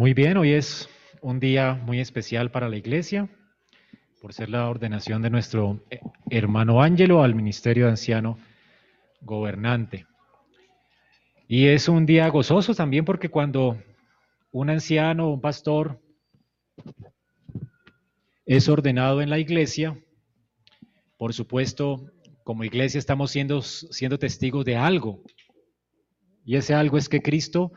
Muy bien, hoy es un día muy especial para la iglesia, por ser la ordenación de nuestro hermano Ángelo al ministerio de anciano gobernante. Y es un día gozoso también porque cuando un anciano, un pastor, es ordenado en la iglesia, por supuesto, como iglesia estamos siendo, siendo testigos de algo. Y ese algo es que Cristo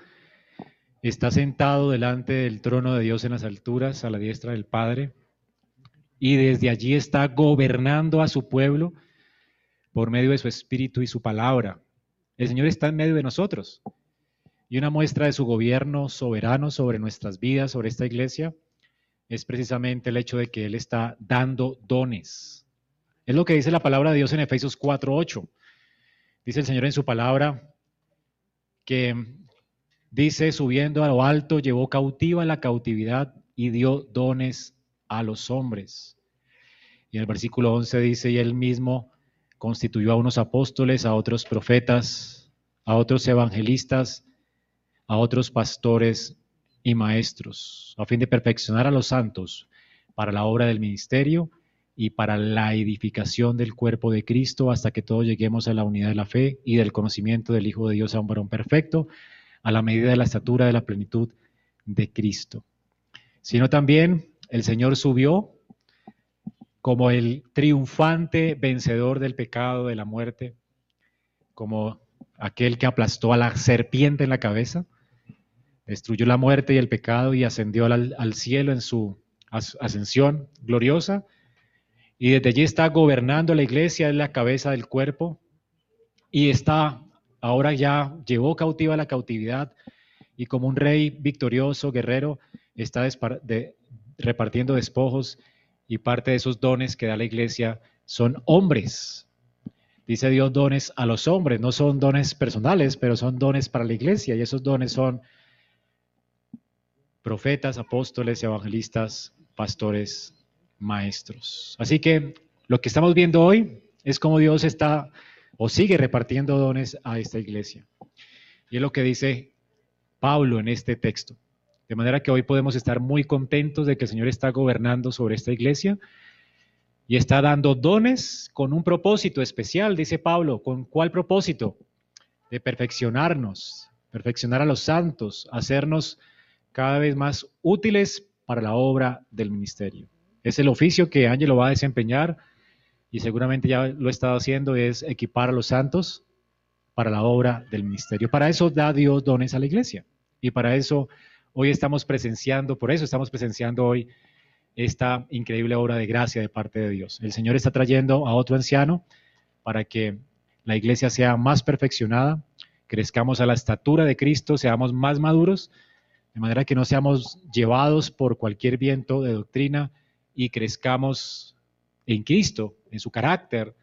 está sentado delante del trono de Dios en las alturas, a la diestra del Padre, y desde allí está gobernando a su pueblo por medio de su espíritu y su palabra. El Señor está en medio de nosotros. Y una muestra de su gobierno soberano sobre nuestras vidas, sobre esta iglesia, es precisamente el hecho de que Él está dando dones. Es lo que dice la palabra de Dios en Efesios 4:8. Dice el Señor en su palabra que Dice, subiendo a lo alto, llevó cautiva la cautividad y dio dones a los hombres. Y el versículo 11 dice, y él mismo constituyó a unos apóstoles, a otros profetas, a otros evangelistas, a otros pastores y maestros, a fin de perfeccionar a los santos para la obra del ministerio y para la edificación del cuerpo de Cristo, hasta que todos lleguemos a la unidad de la fe y del conocimiento del Hijo de Dios a un varón perfecto, a la medida de la estatura de la plenitud de Cristo. Sino también el Señor subió como el triunfante vencedor del pecado, de la muerte, como aquel que aplastó a la serpiente en la cabeza, destruyó la muerte y el pecado y ascendió al, cielo en su ascensión gloriosa. Y desde allí está gobernando la iglesia, es la cabeza del cuerpo y está ahora ya llevó cautiva la cautividad y como un rey victorioso, guerrero, está repartiendo despojos y parte de esos dones que da la iglesia son hombres. Dice Dios dones a los hombres, no son dones personales, pero son dones para la iglesia y esos dones son profetas, apóstoles, evangelistas, pastores, maestros. Así que lo que estamos viendo hoy es cómo Dios está o sigue repartiendo dones a esta iglesia. Y es lo que dice Pablo en este texto. De manera que hoy podemos estar muy contentos de que el Señor está gobernando sobre esta iglesia y está dando dones con un propósito especial, dice Pablo. ¿Con cuál propósito? De perfeccionarnos, perfeccionar a los santos, hacernos cada vez más útiles para la obra del ministerio. Es el oficio que Ángelo va a desempeñar y seguramente ya lo he estado haciendo, es equipar a los santos para la obra del ministerio. Para eso da Dios dones a la iglesia. Y para eso hoy estamos presenciando, por eso estamos presenciando hoy esta increíble obra de gracia de parte de Dios. El Señor está trayendo a otro anciano para que la iglesia sea más perfeccionada, crezcamos a la estatura de Cristo, seamos más maduros, de manera que no seamos llevados por cualquier viento de doctrina y crezcamos en Cristo, en su carácter,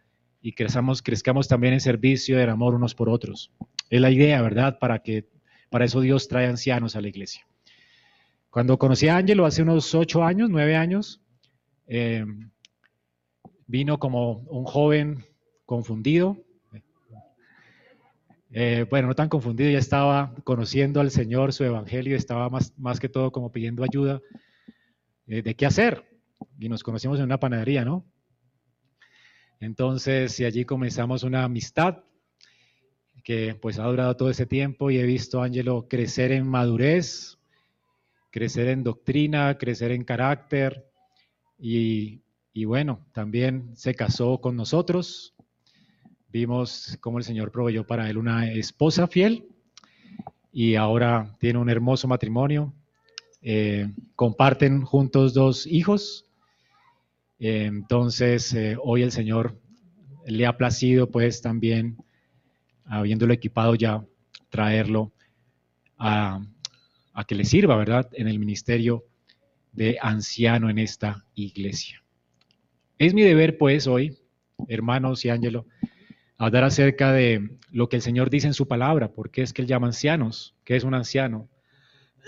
y crezcamos, crezcamos también en servicio del amor unos por otros. Es la idea, ¿verdad? Para que para eso Dios trae ancianos a la iglesia. Cuando conocí a Ángelo hace unos ocho años, nueve años, eh, vino como un joven confundido. Eh, bueno, no tan confundido, ya estaba conociendo al Señor, su evangelio, estaba más, más que todo como pidiendo ayuda eh, de qué hacer y nos conocimos en una panadería, ¿no? Entonces, y allí comenzamos una amistad que pues ha durado todo ese tiempo y he visto a Angelo crecer en madurez, crecer en doctrina, crecer en carácter y, y bueno, también se casó con nosotros. Vimos cómo el Señor proveyó para él una esposa fiel y ahora tiene un hermoso matrimonio. Eh, comparten juntos dos hijos, entonces, eh, hoy el Señor le ha placido, pues también, habiéndolo equipado ya, traerlo a, a que le sirva, ¿verdad?, en el ministerio de anciano en esta iglesia. Es mi deber, pues, hoy, hermanos y Ángelo, hablar acerca de lo que el Señor dice en su palabra, porque es que Él llama ancianos, que es un anciano,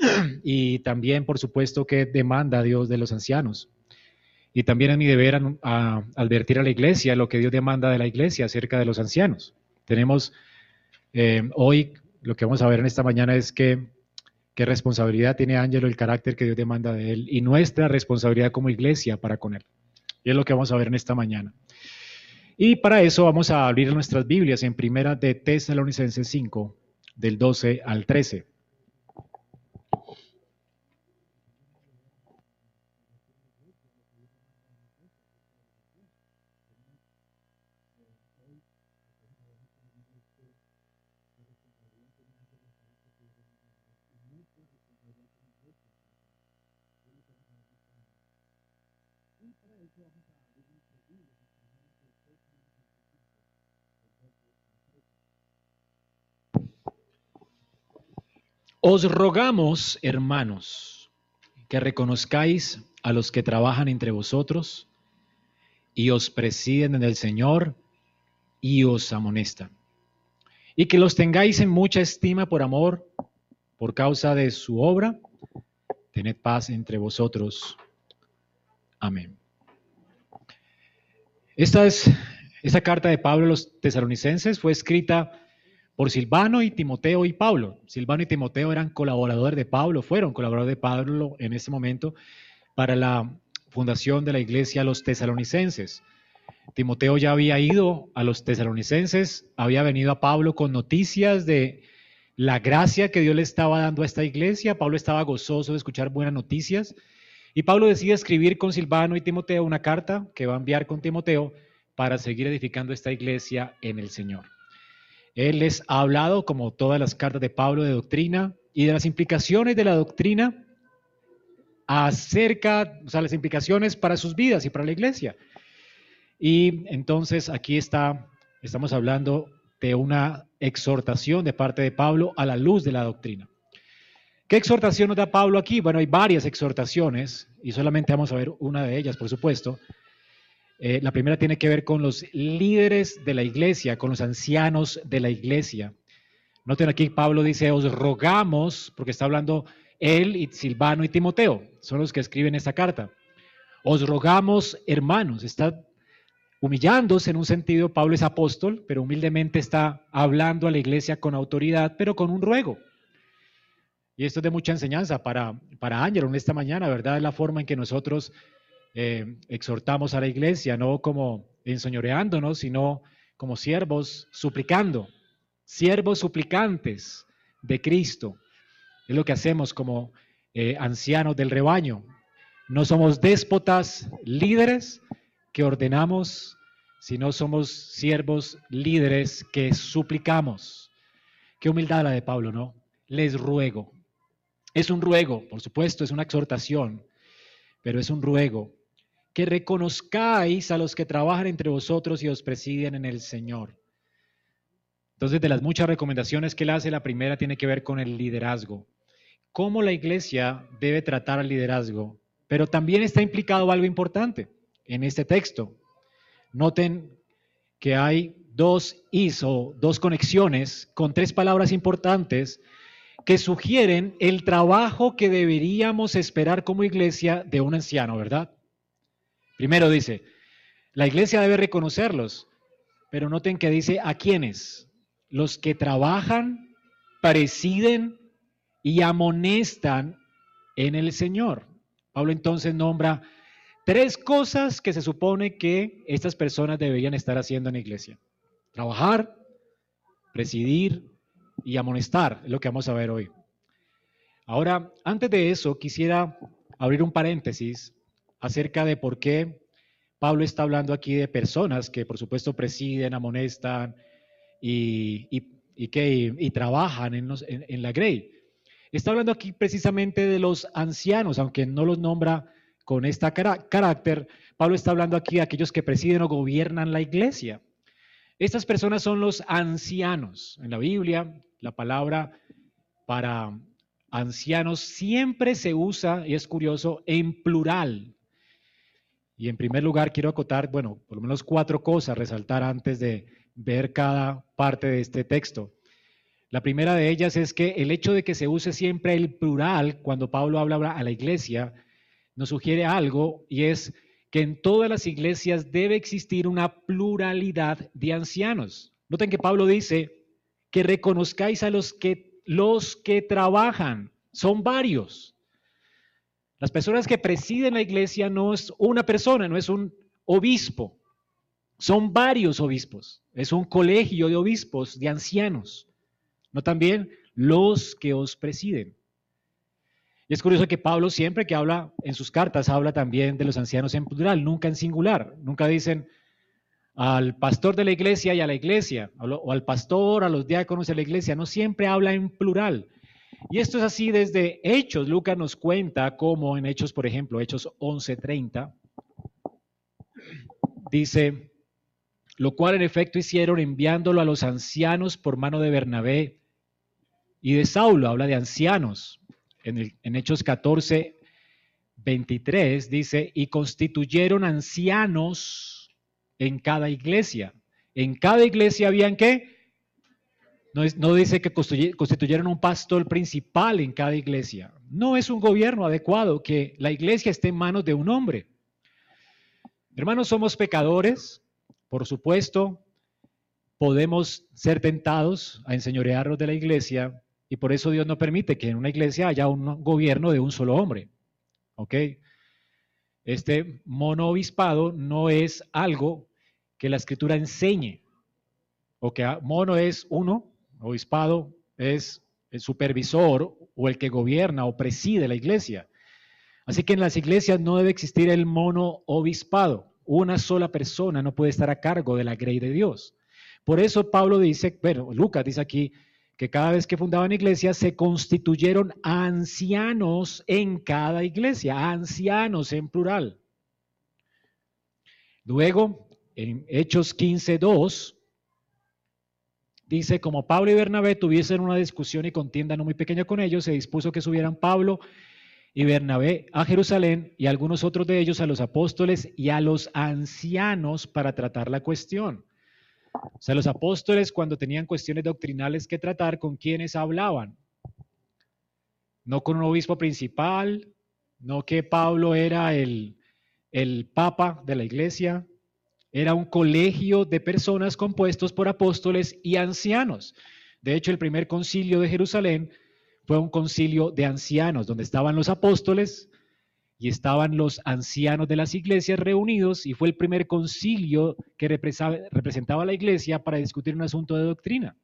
y también, por supuesto, que demanda Dios de los ancianos. Y también es mi deber advertir a la iglesia lo que Dios demanda de la iglesia acerca de los ancianos. Tenemos eh, hoy, lo que vamos a ver en esta mañana es que qué responsabilidad tiene Ángelo, el carácter que Dios demanda de él y nuestra responsabilidad como iglesia para con él. Y es lo que vamos a ver en esta mañana. Y para eso vamos a abrir nuestras Biblias en primera de Tesalonicenses 5, del 12 al 13. Os rogamos, hermanos, que reconozcáis a los que trabajan entre vosotros y os presiden en el Señor y os amonestan. Y que los tengáis en mucha estima por amor, por causa de su obra. Tened paz entre vosotros. Amén. Esta es esta carta de Pablo a los tesalonicenses fue escrita por Silvano y Timoteo y Pablo. Silvano y Timoteo eran colaboradores de Pablo, fueron colaboradores de Pablo en ese momento para la fundación de la iglesia los tesalonicenses. Timoteo ya había ido a los tesalonicenses, había venido a Pablo con noticias de la gracia que Dios le estaba dando a esta iglesia. Pablo estaba gozoso de escuchar buenas noticias. Y Pablo decide escribir con Silvano y Timoteo una carta que va a enviar con Timoteo para seguir edificando esta iglesia en el Señor. Él les ha hablado, como todas las cartas de Pablo, de doctrina y de las implicaciones de la doctrina acerca, o sea, las implicaciones para sus vidas y para la iglesia. Y entonces aquí está, estamos hablando de una exhortación de parte de Pablo a la luz de la doctrina. ¿Qué exhortación nos da Pablo aquí? Bueno, hay varias exhortaciones y solamente vamos a ver una de ellas, por supuesto. Eh, la primera tiene que ver con los líderes de la iglesia, con los ancianos de la iglesia. Noten aquí, Pablo dice, os rogamos, porque está hablando él y Silvano y Timoteo, son los que escriben esta carta. Os rogamos, hermanos, está humillándose en un sentido, Pablo es apóstol, pero humildemente está hablando a la iglesia con autoridad, pero con un ruego. Y esto es de mucha enseñanza para, para Ángel en esta mañana, ¿verdad? Es la forma en que nosotros eh, exhortamos a la iglesia, no como enseñoreándonos, sino como siervos suplicando, siervos suplicantes de Cristo. Es lo que hacemos como eh, ancianos del rebaño. No somos déspotas líderes que ordenamos, sino somos siervos líderes que suplicamos. Qué humildad la de Pablo, ¿no? Les ruego. Es un ruego, por supuesto, es una exhortación, pero es un ruego que reconozcáis a los que trabajan entre vosotros y os presiden en el Señor. Entonces, de las muchas recomendaciones que él hace, la primera tiene que ver con el liderazgo. Cómo la iglesia debe tratar al liderazgo. Pero también está implicado algo importante en este texto. Noten que hay dos ISO, dos conexiones con tres palabras importantes que sugieren el trabajo que deberíamos esperar como iglesia de un anciano, ¿verdad? Primero dice, la iglesia debe reconocerlos, pero noten que dice a quiénes, los que trabajan, presiden y amonestan en el Señor. Pablo entonces nombra tres cosas que se supone que estas personas deberían estar haciendo en la iglesia. Trabajar, presidir y amonestar, es lo que vamos a ver hoy. Ahora, antes de eso, quisiera abrir un paréntesis acerca de por qué Pablo está hablando aquí de personas que por supuesto presiden, amonestan y, trabajan en, en, la Grey. Está hablando aquí precisamente de los ancianos, aunque no los nombra con este carácter. Pablo está hablando aquí de aquellos que presiden o gobiernan la iglesia. Estas personas son los ancianos. En la Biblia, la palabra para ancianos siempre se usa, y es curioso, en plural. Y en primer lugar quiero acotar, bueno, por lo menos cuatro cosas, resaltar antes de ver cada parte de este texto. La primera de ellas es que el hecho de que se use siempre el plural cuando Pablo habla a la iglesia nos sugiere algo y es que en todas las iglesias debe existir una pluralidad de ancianos. Noten que Pablo dice que reconozcáis a los que los que trabajan. son varios. Las personas que presiden la iglesia no es una persona, no es un obispo, son varios obispos, es un colegio de obispos, de ancianos, no también los que os presiden. Y es curioso que Pablo siempre que habla en sus cartas habla también de los ancianos en plural, nunca en singular. Nunca dicen al pastor de la iglesia y a la iglesia, o al pastor, a los diáconos de la iglesia, no siempre habla en plural. Y esto es así desde Hechos. Lucas nos cuenta cómo en Hechos, por ejemplo, Hechos 11:30, dice, lo cual en efecto hicieron enviándolo a los ancianos por mano de Bernabé y de Saulo, habla de ancianos. En, Hechos 14, 23 dice, y constituyeron ancianos en cada iglesia. En cada iglesia habían qué? No, dice que constituyeron un pastor principal en cada iglesia. No es un gobierno adecuado que la iglesia esté en manos de un hombre. Hermanos, somos pecadores, por supuesto, podemos ser tentados a enseñorearnos de la iglesia y por eso Dios no permite que en una iglesia haya un gobierno de un solo hombre. ¿Ok? Este monoobispado no es algo que la escritura enseñe. O que mono es uno, obispado es el supervisor o el que gobierna o preside la iglesia. Así que en las iglesias no debe existir el monoobispado. Una sola persona no puede estar a cargo de la grey de Dios. Por eso Pablo dice, bueno, Lucas dice aquí que cada vez que fundaban iglesias se constituyeron ancianos en cada iglesia, ancianos en plural. Luego, en Hechos 15.2, dice, como Pablo y Bernabé tuviesen una discusión y contienda no muy pequeña con ellos, se dispuso que subieran Pablo y Bernabé a Jerusalén y algunos otros de ellos a los apóstoles y a los ancianos para tratar la cuestión. O sea, los apóstoles cuando tenían cuestiones doctrinales que tratar, ¿con quiénes hablaban? No con un obispo principal, no que Pablo era el, el papa de la iglesia, era un colegio de personas compuestos por apóstoles y ancianos. De hecho, el primer concilio de Jerusalén fue un concilio de ancianos, donde estaban los apóstoles y estaban los ancianos de las iglesias reunidos y fue el primer concilio que representaba a la iglesia para discutir un asunto de doctrina.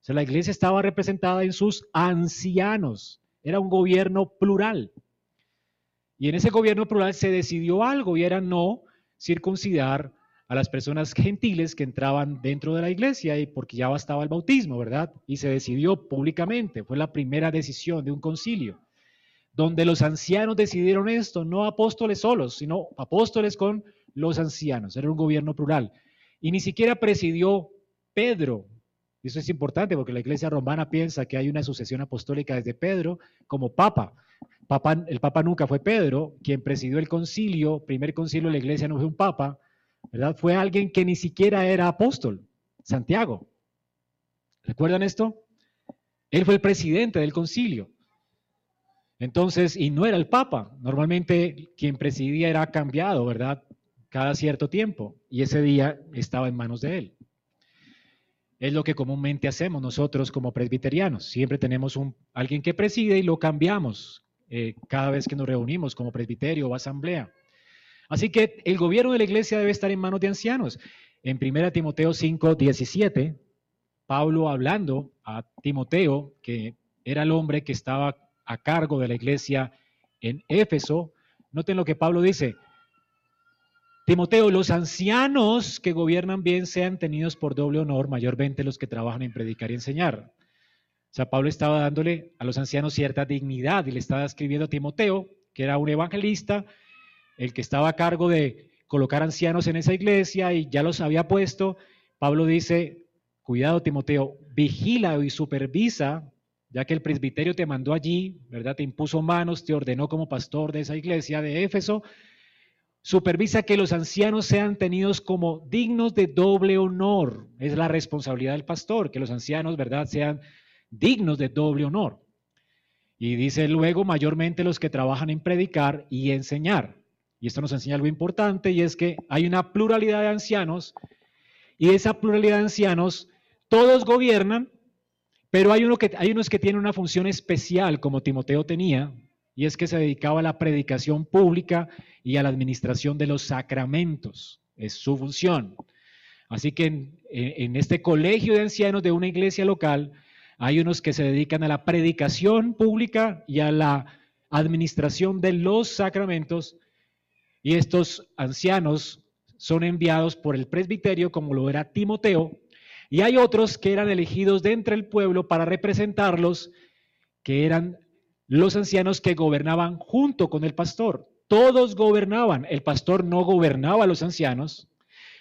O sea, la iglesia estaba representada en sus ancianos, era un gobierno plural. Y en ese gobierno plural se decidió algo y era no circuncidar a las personas gentiles que entraban dentro de la iglesia y porque ya bastaba el bautismo, ¿verdad? Y se decidió públicamente, fue la primera decisión de un concilio, donde los ancianos decidieron esto, no apóstoles solos, sino apóstoles con los ancianos, era un gobierno plural. Y ni siquiera presidió Pedro, eso es importante porque la iglesia romana piensa que hay una sucesión apostólica desde Pedro como papa. papa. El papa nunca fue Pedro, quien presidió el concilio, primer concilio de la iglesia no fue un papa, Fue alguien que ni siquiera era apóstol, Santiago. ¿Recuerdan esto? Él fue el presidente del concilio. Entonces, y no era el Papa. Normalmente quien presidía era cambiado, ¿verdad? Cada cierto tiempo. Y ese día estaba en manos de él. Es lo que comúnmente hacemos nosotros como presbiterianos. Siempre tenemos un, alguien que preside y lo cambiamos eh, cada vez que nos reunimos como presbiterio o asamblea. Así que el gobierno de la iglesia debe estar en manos de ancianos. En 1 Timoteo 5, 17, Pablo hablando a Timoteo, que era el hombre que estaba a cargo de la iglesia en Éfeso, noten lo que Pablo dice. Timoteo, los ancianos que gobiernan bien sean tenidos por doble honor, mayormente los que trabajan en predicar y enseñar. O sea, Pablo estaba dándole a los ancianos cierta dignidad y le estaba escribiendo a Timoteo, que era un evangelista, el que estaba a cargo de colocar ancianos en esa iglesia y ya los había puesto, Pablo dice, cuidado Timoteo, vigila y supervisa, ya que el presbiterio te mandó allí, ¿verdad? Te impuso manos, te ordenó como pastor de esa iglesia de Éfeso, supervisa que los ancianos sean tenidos como dignos de doble honor. Es la responsabilidad del pastor, que los ancianos, ¿verdad?, sean dignos de doble honor. Y dice luego, mayormente los que trabajan en predicar y enseñar. Y esto nos enseña algo importante y es que hay una pluralidad de ancianos y esa pluralidad de ancianos, todos gobiernan, Pero hay, uno que, hay unos que tienen una función especial, como Timoteo tenía, y es que se dedicaba a la predicación pública y a la administración de los sacramentos. Es su función. Así que en, este colegio de ancianos de una iglesia local hay unos que se dedican a la predicación pública y a la administración de los sacramentos y estos ancianos son enviados por el presbiterio como lo era Timoteo y hay otros que eran elegidos de entre el pueblo para representarlos que eran los ancianos que gobernaban junto con el pastor. Todos gobernaban, el pastor no gobernaba a los ancianos,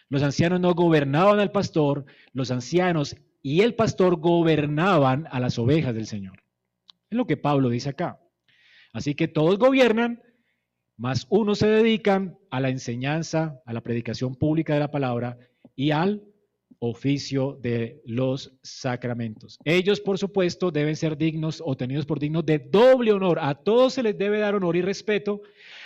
los ancianos no gobernaban al pastor, los ancianos y el pastor gobernaban a las ovejas del Señor. Es lo que Pablo dice acá. Así que todos gobiernan, más unos se dedican a la enseñanza, a la predicación pública de la palabra y al oficio de los sacramentos. Ellos, por supuesto, deben ser dignos o tenidos por dignos de doble honor. A todos se les debe dar honor y respeto,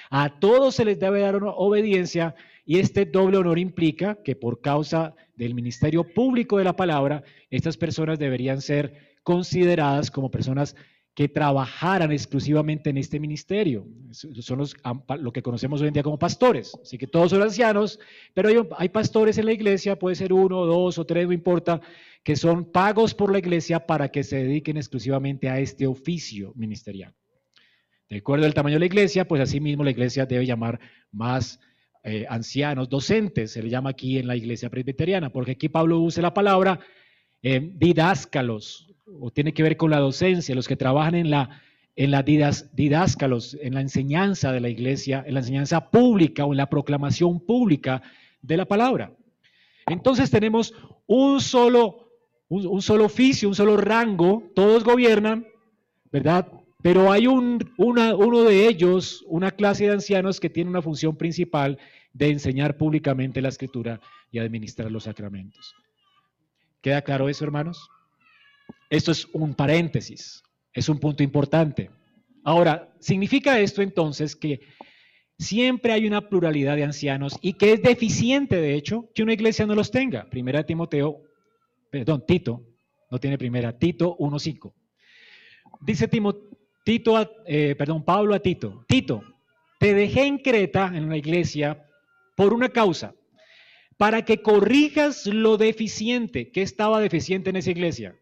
a todos se les debe dar obediencia y este doble honor implica que por causa del ministerio público de la palabra, estas personas deberían ser consideradas como personas que trabajaran exclusivamente en este ministerio. Son los, lo que conocemos hoy en día como pastores. Así que todos son ancianos, pero hay, hay, pastores en la iglesia, puede ser uno, dos o tres, no importa, que son pagos por la iglesia para que se dediquen exclusivamente a este oficio ministerial. De acuerdo al tamaño de la iglesia, pues así mismo la iglesia debe llamar más eh, ancianos, docentes, se le llama aquí en la iglesia presbiteriana, porque aquí Pablo usa la palabra eh, didáscalos, o tiene que ver con la docencia, los que trabajan en la, en la didáscalos, en la enseñanza de la iglesia, en la enseñanza pública o en la proclamación pública de la palabra. Entonces tenemos un solo, un solo oficio, un solo rango, todos gobiernan, ¿verdad? Pero hay un, uno de ellos, una clase de ancianos que tiene una función principal de enseñar públicamente la escritura y administrar los sacramentos. ¿Queda claro eso, hermanos? Esto es un paréntesis, es un punto importante. Ahora, ¿significa esto entonces que siempre hay una pluralidad de ancianos y que es deficiente, de hecho, que una iglesia no los tenga? Primera Timoteo, perdón, Tito, no tiene primera, Tito 1.5. Dice Timoteo, Tito, eh, perdón, Pablo a Tito, Tito, te dejé en Creta, en una iglesia, por una causa, para que corrijas lo deficiente. ¿Qué estaba deficiente en esa iglesia?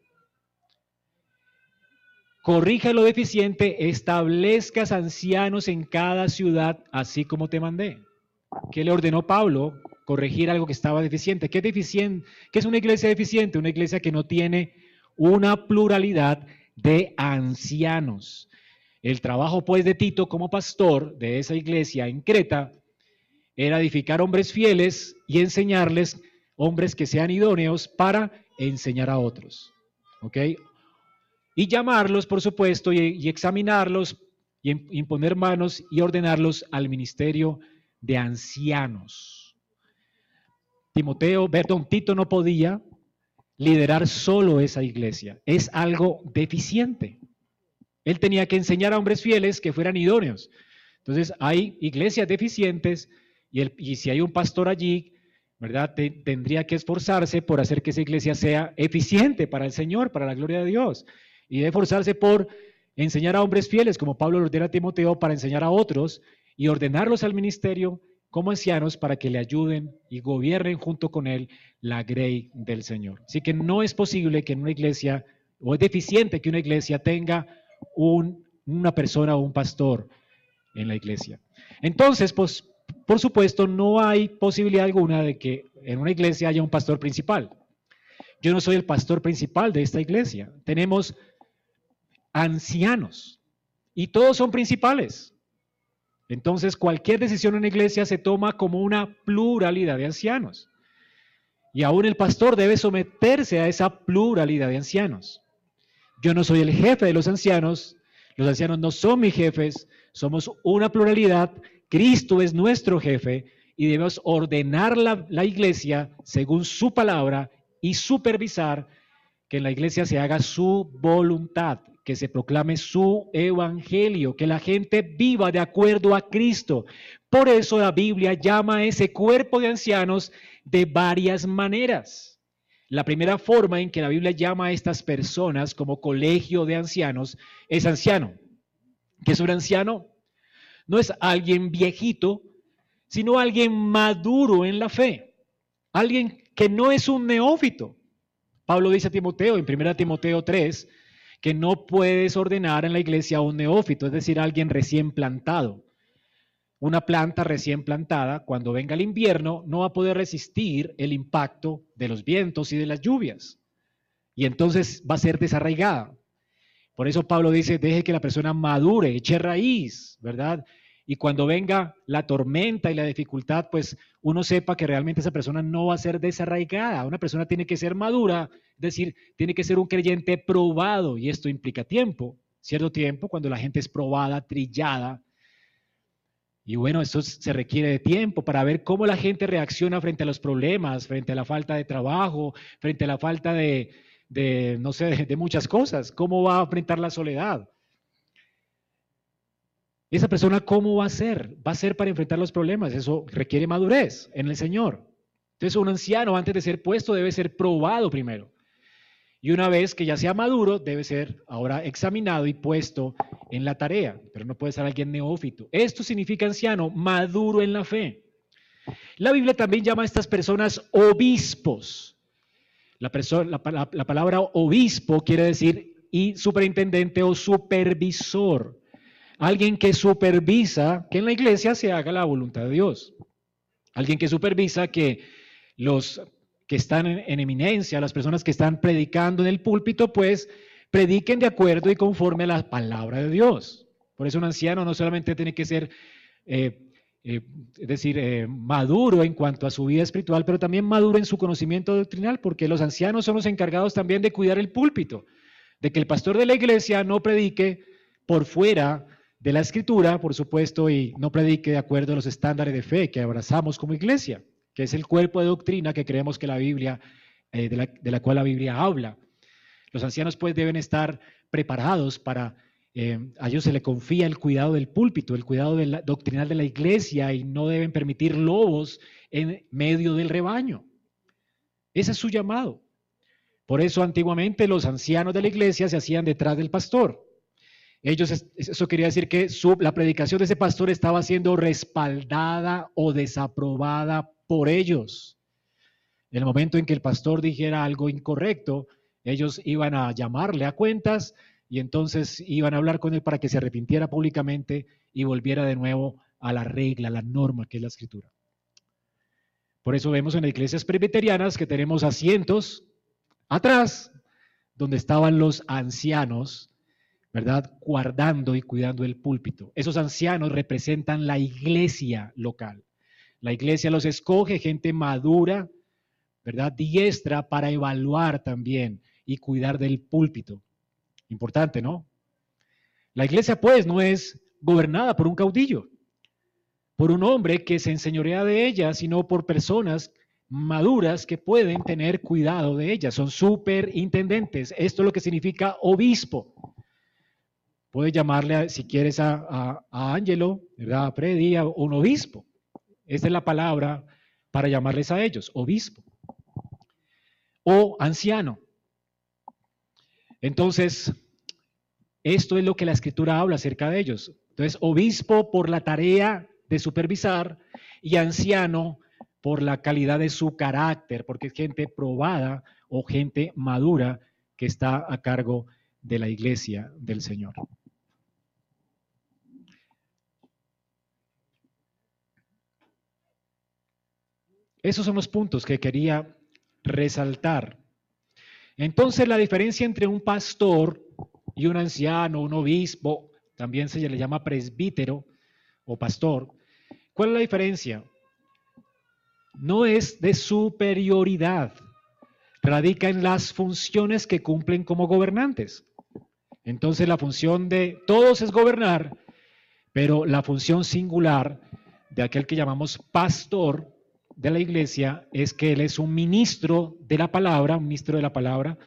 Corrija lo deficiente, establezcas ancianos en cada ciudad, así como te mandé. ¿Qué le ordenó Pablo? Corregir algo que estaba deficiente. ¿Qué, deficiente? ¿Qué es una iglesia deficiente? Una iglesia que no tiene una pluralidad de ancianos. El trabajo pues de Tito como pastor de esa iglesia en Creta era edificar hombres fieles y enseñarles hombres que sean idóneos para enseñar a otros. ¿Ok? Y llamarlos, por supuesto, y, examinarlos, y imponer manos y ordenarlos al ministerio de ancianos. Timoteo, perdón, Tito no podía liderar solo esa iglesia. Es algo deficiente. Él tenía que enseñar a hombres fieles que fueran idóneos. Entonces, hay iglesias deficientes y, si hay un pastor allí, ¿verdad? tendría que esforzarse por hacer que esa iglesia sea eficiente para el Señor, para la gloria de Dios. Y debe esforzarse por enseñar a hombres fieles, como Pablo lo ordena a Timoteo, para enseñar a otros y ordenarlos al ministerio como ancianos para que le ayuden y gobiernen junto con él la grey del Señor. Así que no es posible que en una iglesia, o es deficiente que una iglesia tenga una persona o un pastor en la iglesia. Entonces, pues, por supuesto, no hay posibilidad alguna de que en una iglesia haya un pastor principal. Yo no soy el pastor principal de esta iglesia. Tenemos ancianos y todos son principales. Entonces, cualquier decisión en la iglesia se toma como una pluralidad de ancianos. Y aún el pastor debe someterse a esa pluralidad de ancianos. Yo no soy el jefe de los ancianos, los ancianos no son mis jefes, somos una pluralidad, Cristo es nuestro jefe y debemos ordenar la, iglesia según su palabra y supervisar que en la iglesia se haga su voluntad, que se proclame su evangelio, que la gente viva de acuerdo a Cristo. Por eso la Biblia llama a ese cuerpo de ancianos de varias maneras. La primera forma en que la Biblia llama a estas personas como colegio de ancianos es anciano. ¿Qué es un anciano? No es alguien viejito, sino alguien maduro en la fe. Alguien que no es un neófito. Pablo dice a Timoteo en 1 Timoteo 3 que no puedes ordenar en la iglesia a un neófito, es decir, alguien recién plantado. Una planta recién plantada, cuando venga el invierno, no va a poder resistir el impacto de los vientos y de las lluvias. Y entonces va a ser desarraigada. Por eso Pablo dice, deje que la persona madure, eche raíz, ¿verdad? Y cuando venga la tormenta y la dificultad, pues uno sepa que realmente esa persona no va a ser desarraigada. Una persona tiene que ser madura, es decir, tiene que ser un creyente probado y esto implica tiempo, cierto tiempo, cuando la gente es probada, trillada, y bueno, eso se requiere de tiempo para ver cómo la gente reacciona frente a los problemas, frente a la falta de trabajo, frente a la falta de, no sé, de, muchas cosas. ¿Cómo va a enfrentar la soledad? Esa persona, ¿cómo va a ser? Va a ser para enfrentar los problemas. Eso requiere madurez en el Señor. Entonces, un anciano, antes de ser puesto, debe ser probado primero. Y una vez que ya sea maduro, debe ser ahora examinado y puesto en la tarea, pero no puede ser alguien neófito. Esto significa anciano, maduro en la fe. La Biblia también llama a estas personas obispos. La, la palabra obispo quiere decir y superintendente o supervisor. Alguien que supervisa que en la iglesia se haga la voluntad de Dios. Alguien que supervisa que los que están en, eminencia, las personas que están predicando en el púlpito, pues prediquen de acuerdo y conforme a la palabra de Dios. Por eso un anciano no solamente tiene que ser, eh, eh, es decir, eh, maduro en cuanto a su vida espiritual, pero también maduro en su conocimiento doctrinal, porque los ancianos son los encargados también de cuidar el púlpito, de que el pastor de la iglesia no predique por fuera de la escritura, por supuesto, y no predique de acuerdo a los estándares de fe que abrazamos como iglesia que es el cuerpo de doctrina que creemos que la Biblia, eh, de, la, cual la Biblia habla. Los ancianos pues deben estar preparados para, eh, a ellos se le confía el cuidado del púlpito, el cuidado doctrinal de la iglesia y no deben permitir lobos en medio del rebaño. Ese es su llamado. Por eso antiguamente los ancianos de la iglesia se hacían detrás del pastor. Ellos, eso quería decir que la predicación de ese pastor estaba siendo respaldada o desaprobada por ellos. En el momento en que el pastor dijera algo incorrecto, ellos iban a llamarle a cuentas y entonces iban a hablar con él para que se arrepintiera públicamente y volviera de nuevo a la regla, a la norma que es la escritura. Por eso vemos en las iglesias presbiterianas que tenemos asientos atrás donde estaban los ancianos, ¿verdad? Guardando y cuidando el púlpito. Esos ancianos representan la iglesia local. La iglesia los escoge, gente madura, ¿verdad? Diestra para evaluar también y cuidar del púlpito. Importante, ¿no? La iglesia pues no es gobernada por un caudillo, por un hombre que se enseñorea de ella, sino por personas maduras que pueden tener cuidado de ella. Son superintendentes. Esto es lo que significa obispo. Puedes llamarle, si quieres, a, a, a Ángelo, ¿verdad? A Freddy, a un obispo. Esa es la palabra para llamarles a ellos, obispo o anciano. Entonces, esto es lo que la escritura habla acerca de ellos. Entonces, obispo por la tarea de supervisar y anciano por la calidad de su carácter, porque es gente probada o gente madura que está a cargo de la iglesia del Señor. Esos son los puntos que quería resaltar. Entonces, la diferencia entre un pastor y un anciano, un obispo, también se le llama presbítero o pastor. ¿Cuál es la diferencia? No es de superioridad, radica en las funciones que cumplen como gobernantes. Entonces la función de todos es gobernar, pero la función singular de aquel que llamamos pastor de la iglesia es que él es un ministro de la palabra, un ministro de la palabra,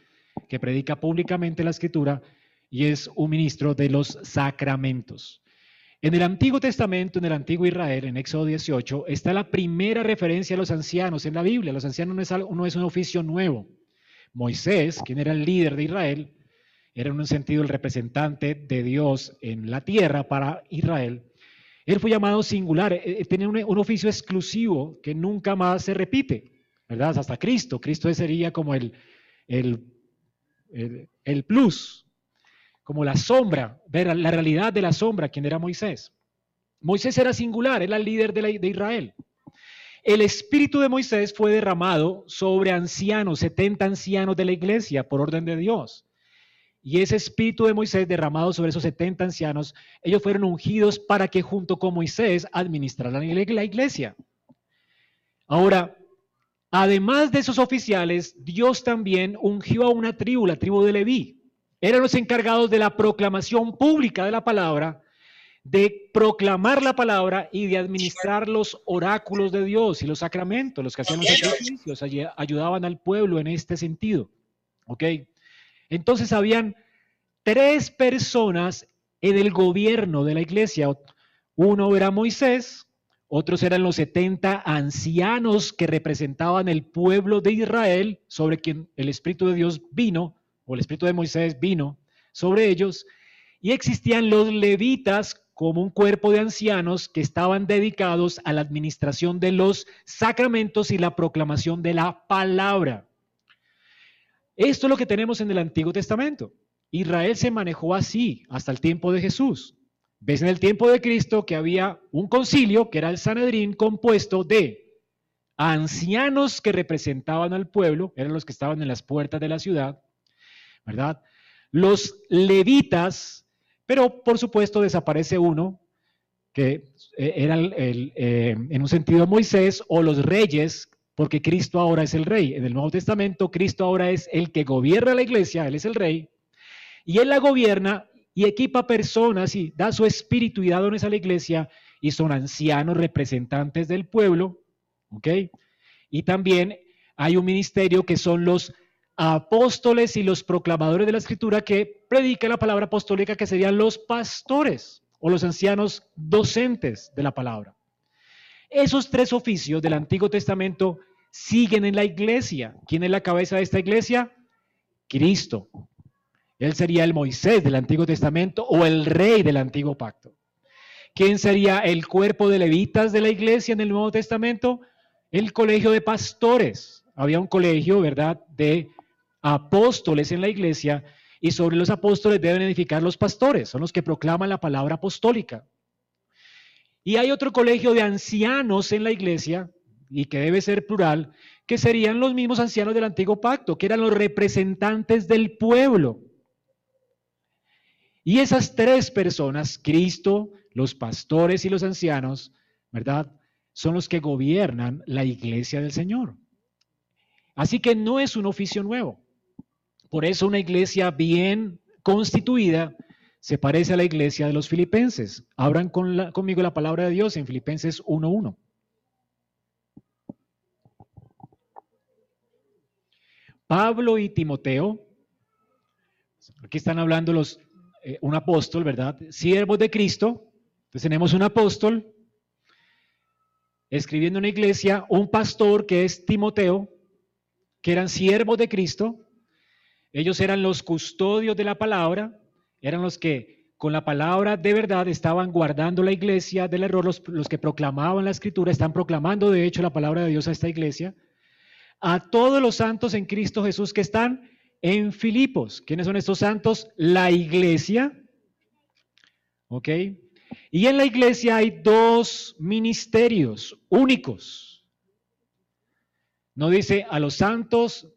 que predica públicamente la escritura y es un ministro de los sacramentos. En el Antiguo Testamento, en el Antiguo Israel, en Éxodo 18, está la primera referencia a los ancianos en la Biblia. Los ancianos no es, no es un oficio nuevo. Moisés, quien era el líder de Israel, era en un sentido el representante de Dios en la tierra para Israel. Él fue llamado singular, eh, eh, tenía un, oficio exclusivo que nunca más se repite, ¿verdad? Hasta Cristo. Cristo sería como el, el, el, plus, como la sombra, ver la realidad de la sombra, quien era Moisés. Moisés era singular, era el líder de, de Israel. El espíritu de Moisés fue derramado sobre ancianos, 70 ancianos de la iglesia, por orden de Dios. Y ese espíritu de Moisés derramado sobre esos 70 ancianos, ellos fueron ungidos para que junto con Moisés administraran la iglesia. Ahora, además de esos oficiales, Dios también ungió a una tribu, la tribu de Leví. Eran los encargados de la proclamación pública de la palabra, de proclamar la palabra y de administrar los oráculos de Dios y los sacramentos, los que hacían los sacrificios, ayudaban al pueblo en este sentido. ¿Ok? Entonces habían tres personas en el gobierno de la iglesia. Uno era Moisés, otros eran los 70 ancianos que representaban el pueblo de Israel, sobre quien el Espíritu de Dios vino, o el Espíritu de Moisés vino sobre ellos, y existían los levitas como un cuerpo de ancianos que estaban dedicados a la administración de los sacramentos y la proclamación de la palabra. Esto es lo que tenemos en el Antiguo Testamento. Israel se manejó así hasta el tiempo de Jesús. Ves en el tiempo de Cristo que había un concilio, que era el Sanedrín, compuesto de ancianos que representaban al pueblo, eran los que estaban en las puertas de la ciudad, ¿verdad? Los levitas, pero por supuesto desaparece uno, que eh, era eh, en un sentido Moisés, o los reyes, porque Cristo ahora es el rey. En el Nuevo Testamento, Cristo ahora es el que gobierna la iglesia, Él es el rey, y Él la gobierna y equipa personas y da su espíritu y dones a la iglesia, y son ancianos representantes del pueblo, ¿ok? Y también hay un ministerio que son los apóstoles y los proclamadores de la escritura que predican la palabra apostólica, que serían los pastores o los ancianos docentes de la palabra. Esos tres oficios del Antiguo Testamento siguen en la iglesia. ¿Quién es la cabeza de esta iglesia? Cristo. Él sería el Moisés del Antiguo Testamento o el rey del Antiguo Pacto. ¿Quién sería el cuerpo de levitas de la iglesia en el Nuevo Testamento? El colegio de pastores. Había un colegio, ¿verdad?, de apóstoles en la iglesia y sobre los apóstoles deben edificar los pastores, son los que proclaman la palabra apostólica. Y hay otro colegio de ancianos en la iglesia, y que debe ser plural, que serían los mismos ancianos del antiguo pacto, que eran los representantes del pueblo. Y esas tres personas, Cristo, los pastores y los ancianos, ¿verdad? Son los que gobiernan la iglesia del Señor. Así que no es un oficio nuevo. Por eso una iglesia bien constituida se parece a la iglesia de los filipenses. Abran conmigo la palabra de Dios en Filipenses 1.1. Pablo y Timoteo, aquí están hablando los, eh, un apóstol, ¿verdad? Siervos de Cristo. Entonces tenemos un apóstol escribiendo una iglesia, un pastor que es Timoteo, que eran siervos de Cristo. Ellos eran los custodios de la palabra, eran los que con la palabra de verdad estaban guardando la iglesia del error, los, los que proclamaban la escritura, están proclamando de hecho la palabra de Dios a esta iglesia a todos los santos en Cristo Jesús que están en Filipos. ¿Quiénes son estos santos? La iglesia. ¿Ok? Y en la iglesia hay dos ministerios únicos. No dice a los santos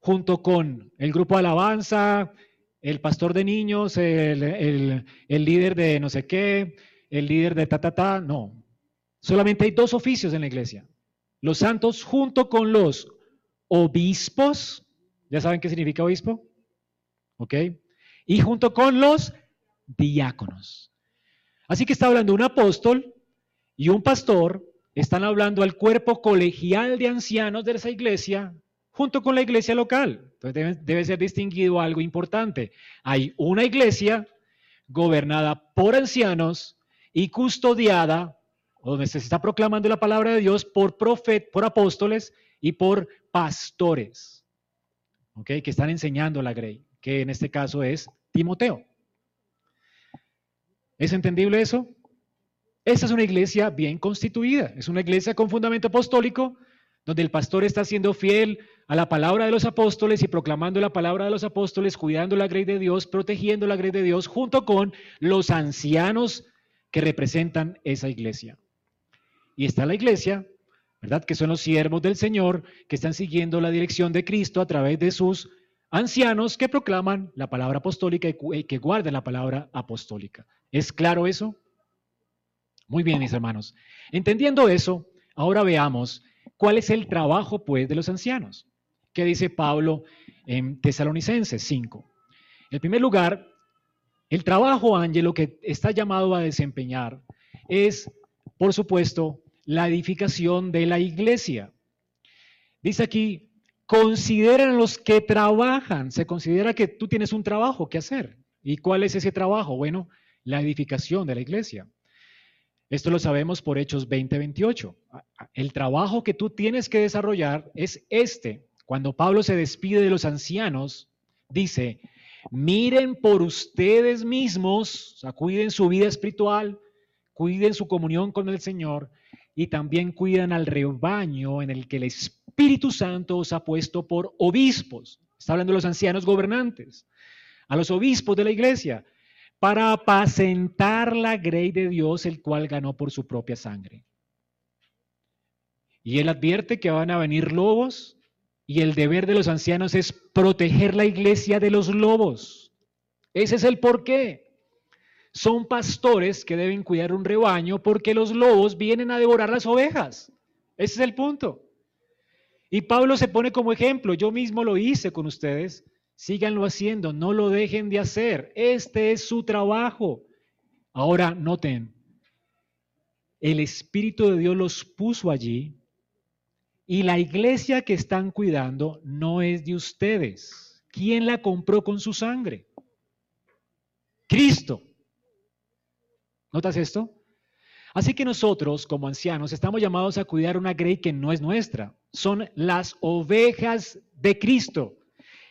junto con el grupo de alabanza, el pastor de niños, el, el líder de no sé qué, el líder de ta, ta, ta. No. Solamente hay dos oficios en la iglesia los santos junto con los obispos, ¿ya saben qué significa obispo? ¿Ok? Y junto con los diáconos. Así que está hablando un apóstol y un pastor, están hablando al cuerpo colegial de ancianos de esa iglesia junto con la iglesia local. Entonces debe, debe ser distinguido algo importante. Hay una iglesia gobernada por ancianos y custodiada donde se está proclamando la palabra de Dios por profet, por apóstoles y por pastores. ¿ok? Que están enseñando la Grey, que en este caso es Timoteo. ¿Es entendible eso? Esta es una iglesia bien constituida, es una iglesia con fundamento apostólico, donde el pastor está siendo fiel a la palabra de los apóstoles y proclamando la palabra de los apóstoles, cuidando la grey de Dios, protegiendo la grey de Dios, junto con los ancianos que representan esa iglesia. Está la iglesia, ¿verdad? Que son los siervos del Señor, que están siguiendo la dirección de Cristo a través de sus ancianos que proclaman la palabra apostólica y que guardan la palabra apostólica. ¿Es claro eso? Muy bien, mis hermanos. Entendiendo eso, ahora veamos cuál es el trabajo, pues, de los ancianos. ¿Qué dice Pablo en Tesalonicenses 5? En primer lugar, el trabajo, Ángelo, que está llamado a desempeñar es, por supuesto, la edificación de la iglesia. Dice aquí, consideran los que trabajan. Se considera que tú tienes un trabajo que hacer. ¿Y cuál es ese trabajo? Bueno, la edificación de la iglesia. Esto lo sabemos por Hechos 20-28. El trabajo que tú tienes que desarrollar es este. Cuando Pablo se despide de los ancianos, dice, Miren por ustedes mismos, o sea, cuiden su vida espiritual, cuiden su comunión con el Señor y también cuiden al rebaño en el que el Espíritu Santo os ha puesto por obispos. Está hablando de los ancianos gobernantes, a los obispos de la iglesia, para apacentar la grey de Dios, el cual ganó por su propia sangre. Y él advierte que van a venir lobos y el deber de los ancianos es proteger la iglesia de los lobos. Ese es el porqué. Son pastores que deben cuidar un rebaño porque los lobos vienen a devorar las ovejas. Ese es el punto. Y Pablo se pone como ejemplo. Yo mismo lo hice con ustedes. Síganlo haciendo, no lo dejen de hacer. Este es su trabajo. Ahora noten, el Espíritu de Dios los puso allí y la iglesia que están cuidando no es de ustedes. ¿Quién la compró con su sangre? Cristo. ¿Notas esto? Así que nosotros, como ancianos, estamos llamados a cuidar una grey que no es nuestra. Son las ovejas de Cristo.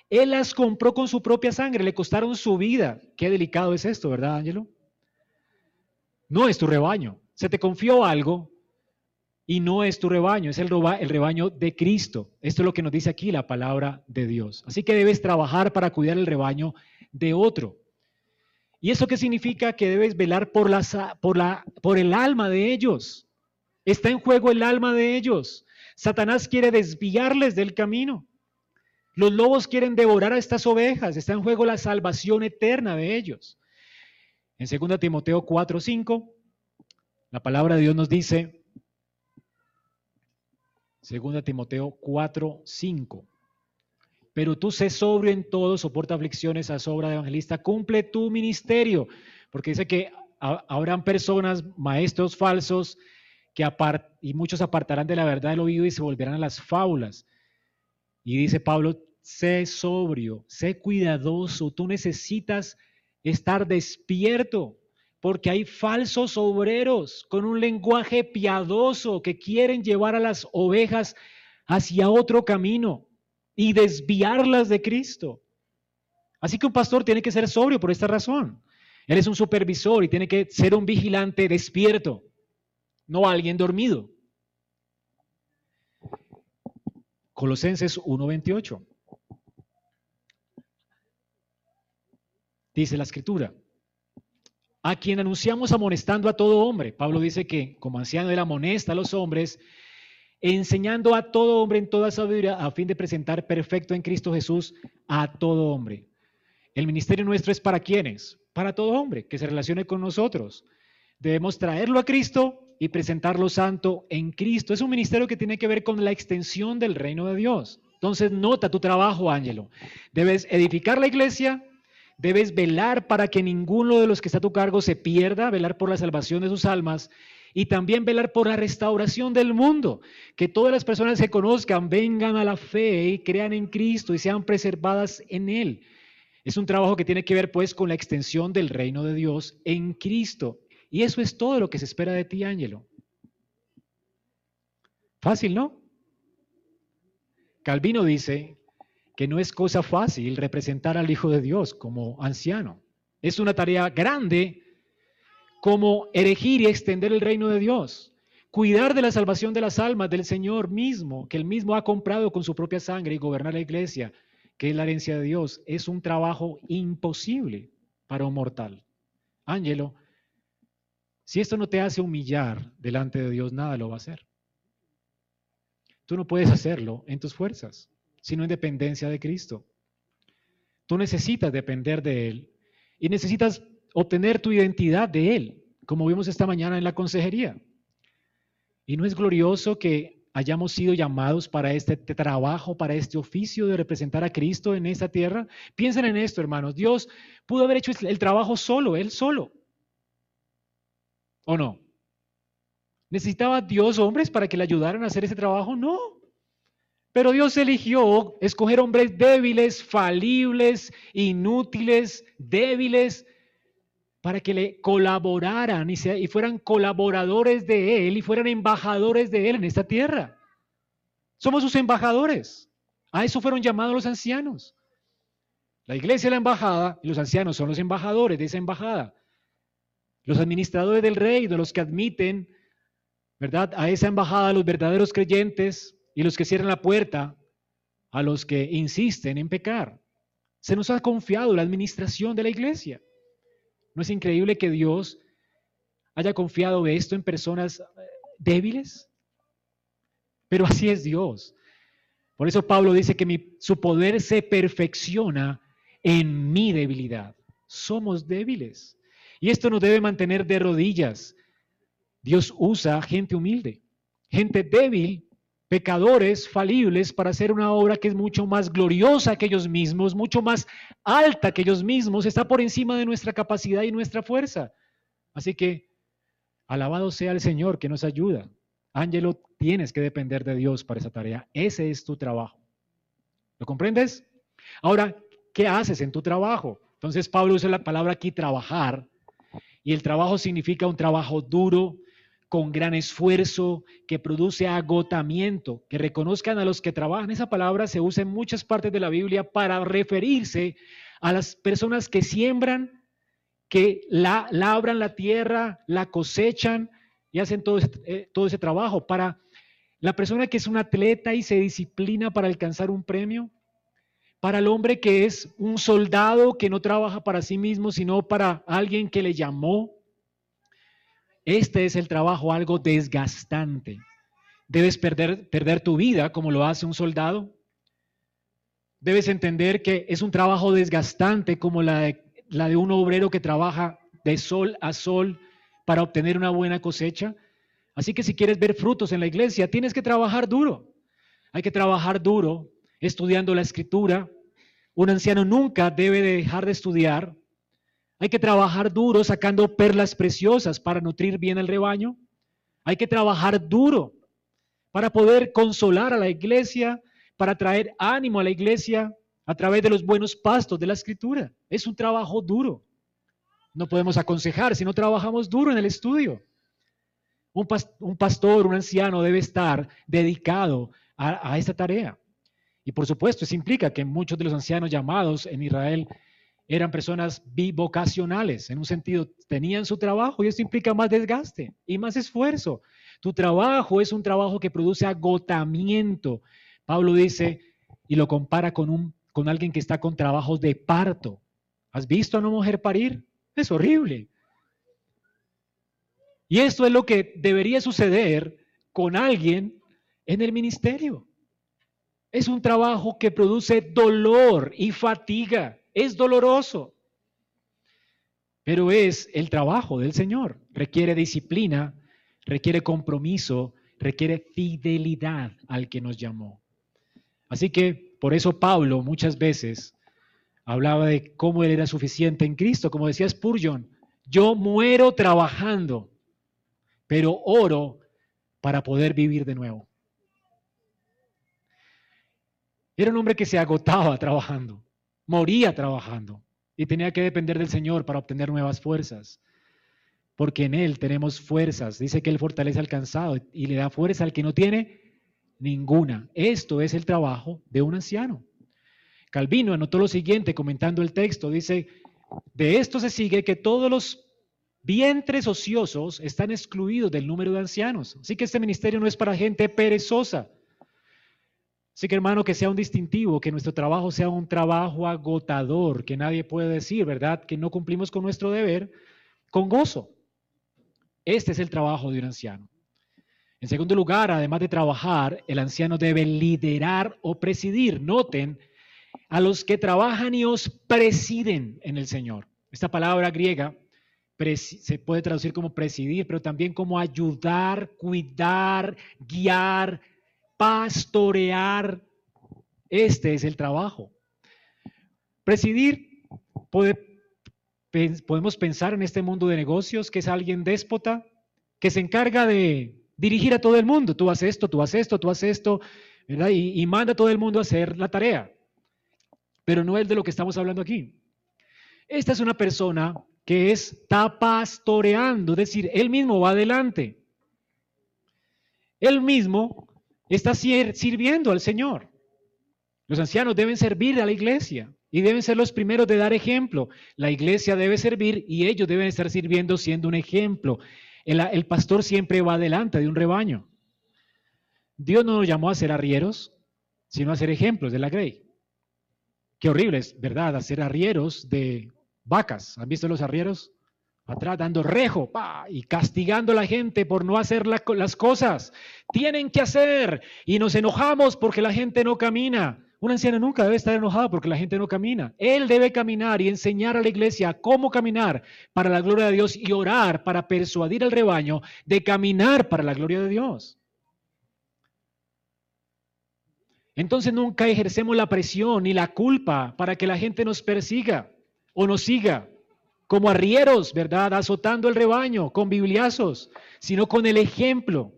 Él las compró con su propia sangre, le costaron su vida. Qué delicado es esto, ¿verdad, Ángelo? No es tu rebaño. Se te confió algo, y no es tu rebaño, es el, rebaño de Cristo. Esto es lo que nos dice aquí la palabra de Dios. Así que debes trabajar para cuidar el rebaño de otro. ¿Y eso qué significa? Que debes velar por, por, la, por el alma de ellos. Está en juego el alma de ellos. Satanás quiere desviarles del camino. Los lobos quieren devorar a estas ovejas. Está en juego la salvación eterna de ellos. En 2 Timoteo 4:5, la palabra de Dios nos dice, Segunda Timoteo 4, 5. Pero tú sé sobrio en todo, soporta aflicciones a sobra de evangelista, cumple tu ministerio. Porque dice que habrán personas, maestros falsos, que y muchos apartarán de la verdad del oído y se volverán a las fábulas. Y dice Pablo, sé sobrio, sé cuidadoso, tú necesitas estar despierto porque hay falsos obreros con un lenguaje piadoso que quieren llevar a las ovejas hacia otro camino y desviarlas de Cristo. Así que un pastor tiene que ser sobrio por esta razón. Él es un supervisor y tiene que ser un vigilante despierto, no alguien dormido. Colosenses 1:28. Dice la escritura, a quien anunciamos amonestando a todo hombre. Pablo dice que como anciano él amonesta a los hombres, enseñando a todo hombre en toda sabiduría a fin de presentar perfecto en Cristo Jesús a todo hombre. El ministerio nuestro es para quienes? Para todo hombre que se relacione con nosotros. Debemos traerlo a Cristo y presentarlo santo en Cristo. Es un ministerio que tiene que ver con la extensión del reino de Dios. Entonces, nota tu trabajo, Ángelo. Debes edificar la iglesia, Debes velar para que ninguno de los que está a tu cargo se pierda, velar por la salvación de sus almas y también velar por la restauración del mundo. Que todas las personas se conozcan, vengan a la fe y crean en Cristo y sean preservadas en Él. Es un trabajo que tiene que ver pues con la extensión del reino de Dios en Cristo. Y eso es todo lo que se espera de ti, Ángelo. Fácil, ¿no? Calvino dice que no es cosa fácil representar al Hijo de Dios como anciano. Es una tarea grande como erigir y extender el reino de Dios. Cuidar de la salvación de las almas del Señor mismo, que Él mismo ha comprado con su propia sangre y gobernar la iglesia, que es la herencia de Dios, es un trabajo imposible para un mortal. Ángelo, si esto no te hace humillar delante de Dios, nada lo va a hacer. Tú no puedes hacerlo en tus fuerzas, sino en dependencia de Cristo. Tú necesitas depender de Él y necesitas obtener tu identidad de Él, como vimos esta mañana en la consejería. Y no es glorioso que hayamos sido llamados para este trabajo, para este oficio de representar a Cristo en esta tierra. Piensen en esto, hermanos. Dios pudo haber hecho el trabajo solo, Él solo. ¿O no? ¿Necesitaba Dios hombres para que le ayudaran a hacer ese trabajo? No. Pero Dios eligió escoger hombres débiles, falibles, inútiles, débiles, para que le colaboraran y, y fueran colaboradores de Él y fueran embajadores de Él en esta tierra. Somos sus embajadores. A eso fueron llamados los ancianos. La iglesia es la embajada y los ancianos son los embajadores de esa embajada. Los administradores del reino, los que admiten, ¿verdad? A esa embajada los verdaderos creyentes y los que cierran la puerta a los que insisten en pecar. Se nos ha confiado la administración de la iglesia. ¿No es increíble que Dios haya confiado esto en personas eh, débiles? Pero así es Dios. Por eso Pablo dice que su poder se perfecciona en mi debilidad. Somos débiles. Y esto nos debe mantener de rodillas. Dios usa gente humilde, gente débil, pecadores falibles para hacer una obra que es mucho más gloriosa que ellos mismos, mucho más alta que ellos mismos, está por encima de nuestra capacidad y nuestra fuerza. Así que, alabado sea el Señor que nos ayuda. Ángelo, tienes que depender de Dios para esa tarea. Ese es tu trabajo. ¿Lo comprendes? Ahora, ¿qué haces en tu trabajo? Entonces Pablo usa la palabra aquí trabajar. Y el trabajo significa un trabajo duro, con gran esfuerzo, que produce agotamiento, que reconozcan a los que trabajan. Esa palabra se usa en muchas partes de la Biblia para referirse a las personas que siembran, que la, labran la tierra, la cosechan y hacen todo ese, eh, todo ese trabajo. Para la persona que es un atleta y se disciplina para alcanzar un premio, para el hombre que es un soldado que no trabaja para sí mismo, sino para alguien que le llamó este es el trabajo algo desgastante. Debes perder, perder tu vida como lo hace un soldado. Debes entender que es un trabajo desgastante como la de, un obrero que trabaja de sol a sol para obtener una buena cosecha. Así que si quieres ver frutos en la iglesia, tienes que trabajar duro. Hay que trabajar duro estudiando la escritura. Un anciano nunca debe dejar de estudiar hay que trabajar duro sacando perlas preciosas para nutrir bien el rebaño. Hay que trabajar duro para poder consolar a la iglesia, para traer ánimo a la iglesia a través de los buenos pastos de la escritura. Es un trabajo duro. No podemos aconsejar si no trabajamos duro en el estudio. Un, pastor, un anciano debe estar dedicado a, a esta tarea. Y por supuesto, eso implica que muchos de los ancianos llamados en Israel eran personas bivocacionales, en un sentido, tenían su trabajo y eso implica más desgaste y más esfuerzo. Tu trabajo es un trabajo que produce agotamiento. Pablo dice y lo compara con, un, con alguien que está con trabajos de parto. ¿Has visto a una mujer parir? Es horrible. Y esto es lo que debería suceder con alguien en el ministerio. Es un trabajo que produce dolor y fatiga. Es doloroso, pero es el trabajo del Señor. Requiere disciplina, requiere compromiso, requiere fidelidad al que nos llamó. Así que por eso Pablo muchas veces hablaba de cómo él era suficiente en Cristo. Como decía Spurgeon, yo muero trabajando, pero oro para poder vivir de nuevo. Era un hombre que se agotaba trabajando moría trabajando y tenía que depender del Señor para obtener nuevas fuerzas. Porque en Él tenemos fuerzas. Dice que Él fortalece al cansado y le da fuerza al que no tiene ninguna. Esto es el trabajo de un anciano. Calvino anotó lo siguiente comentando el texto. Dice, de esto se sigue que todos los vientres ociosos están excluidos del número de ancianos. Así que este ministerio no es para gente perezosa. Así que hermano, que sea un distintivo, que nuestro trabajo sea un trabajo agotador, que nadie puede decir, ¿verdad? Que no cumplimos con nuestro deber con gozo. Este es el trabajo de un anciano. En segundo lugar, además de trabajar, el anciano debe liderar o presidir. Noten, a los que trabajan y os presiden en el Señor. Esta palabra griega se puede traducir como presidir, pero también como ayudar, cuidar, guiar, pastorear. Este es el trabajo. Presidir, podemos pensar en este mundo de negocios que es alguien déspota, que se encarga de dirigir a todo el mundo. Tú haces esto, tú haces esto, tú haces esto, Y, y manda a todo el mundo a hacer la tarea. Pero no es de lo que estamos hablando aquí. Esta es una persona que está pastoreando, es decir, él mismo va adelante. Él mismo está sirviendo al Señor. Los ancianos deben servir a la iglesia y deben ser los primeros de dar ejemplo. La iglesia debe servir y ellos deben estar sirviendo siendo un ejemplo. El, pastor siempre va adelante de un rebaño. Dios no nos llamó a ser arrieros, sino a ser ejemplos de la grey. Qué horrible es, ¿verdad? Hacer arrieros de vacas. ¿Han visto los arrieros? Atrás dando rejo y castigando a la gente por no hacer las cosas. Tienen que hacer y nos enojamos porque la gente no camina. Un anciano nunca debe estar enojado porque la gente no camina. Él debe caminar y enseñar a la iglesia cómo caminar para la gloria de Dios y orar para persuadir al rebaño de caminar para la gloria de Dios. Entonces nunca ejercemos la presión ni la culpa para que la gente nos persiga o nos siga como arrieros, ¿verdad? Azotando el rebaño con bibliazos, sino con el ejemplo.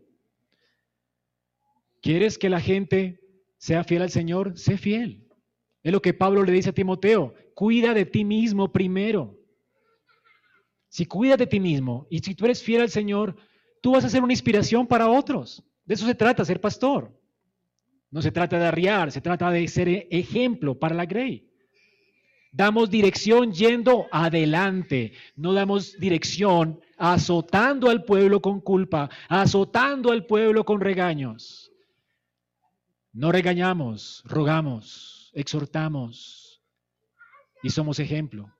¿Quieres que la gente sea fiel al Señor? Sé fiel. Es lo que Pablo le dice a Timoteo, cuida de ti mismo primero. Si cuidas de ti mismo y si tú eres fiel al Señor, tú vas a ser una inspiración para otros. De eso se trata, ser pastor. No se trata de arriar, se trata de ser ejemplo para la Grey. Damos dirección yendo adelante, no damos dirección azotando al pueblo con culpa, azotando al pueblo con regaños. No regañamos, rogamos, exhortamos y somos ejemplo.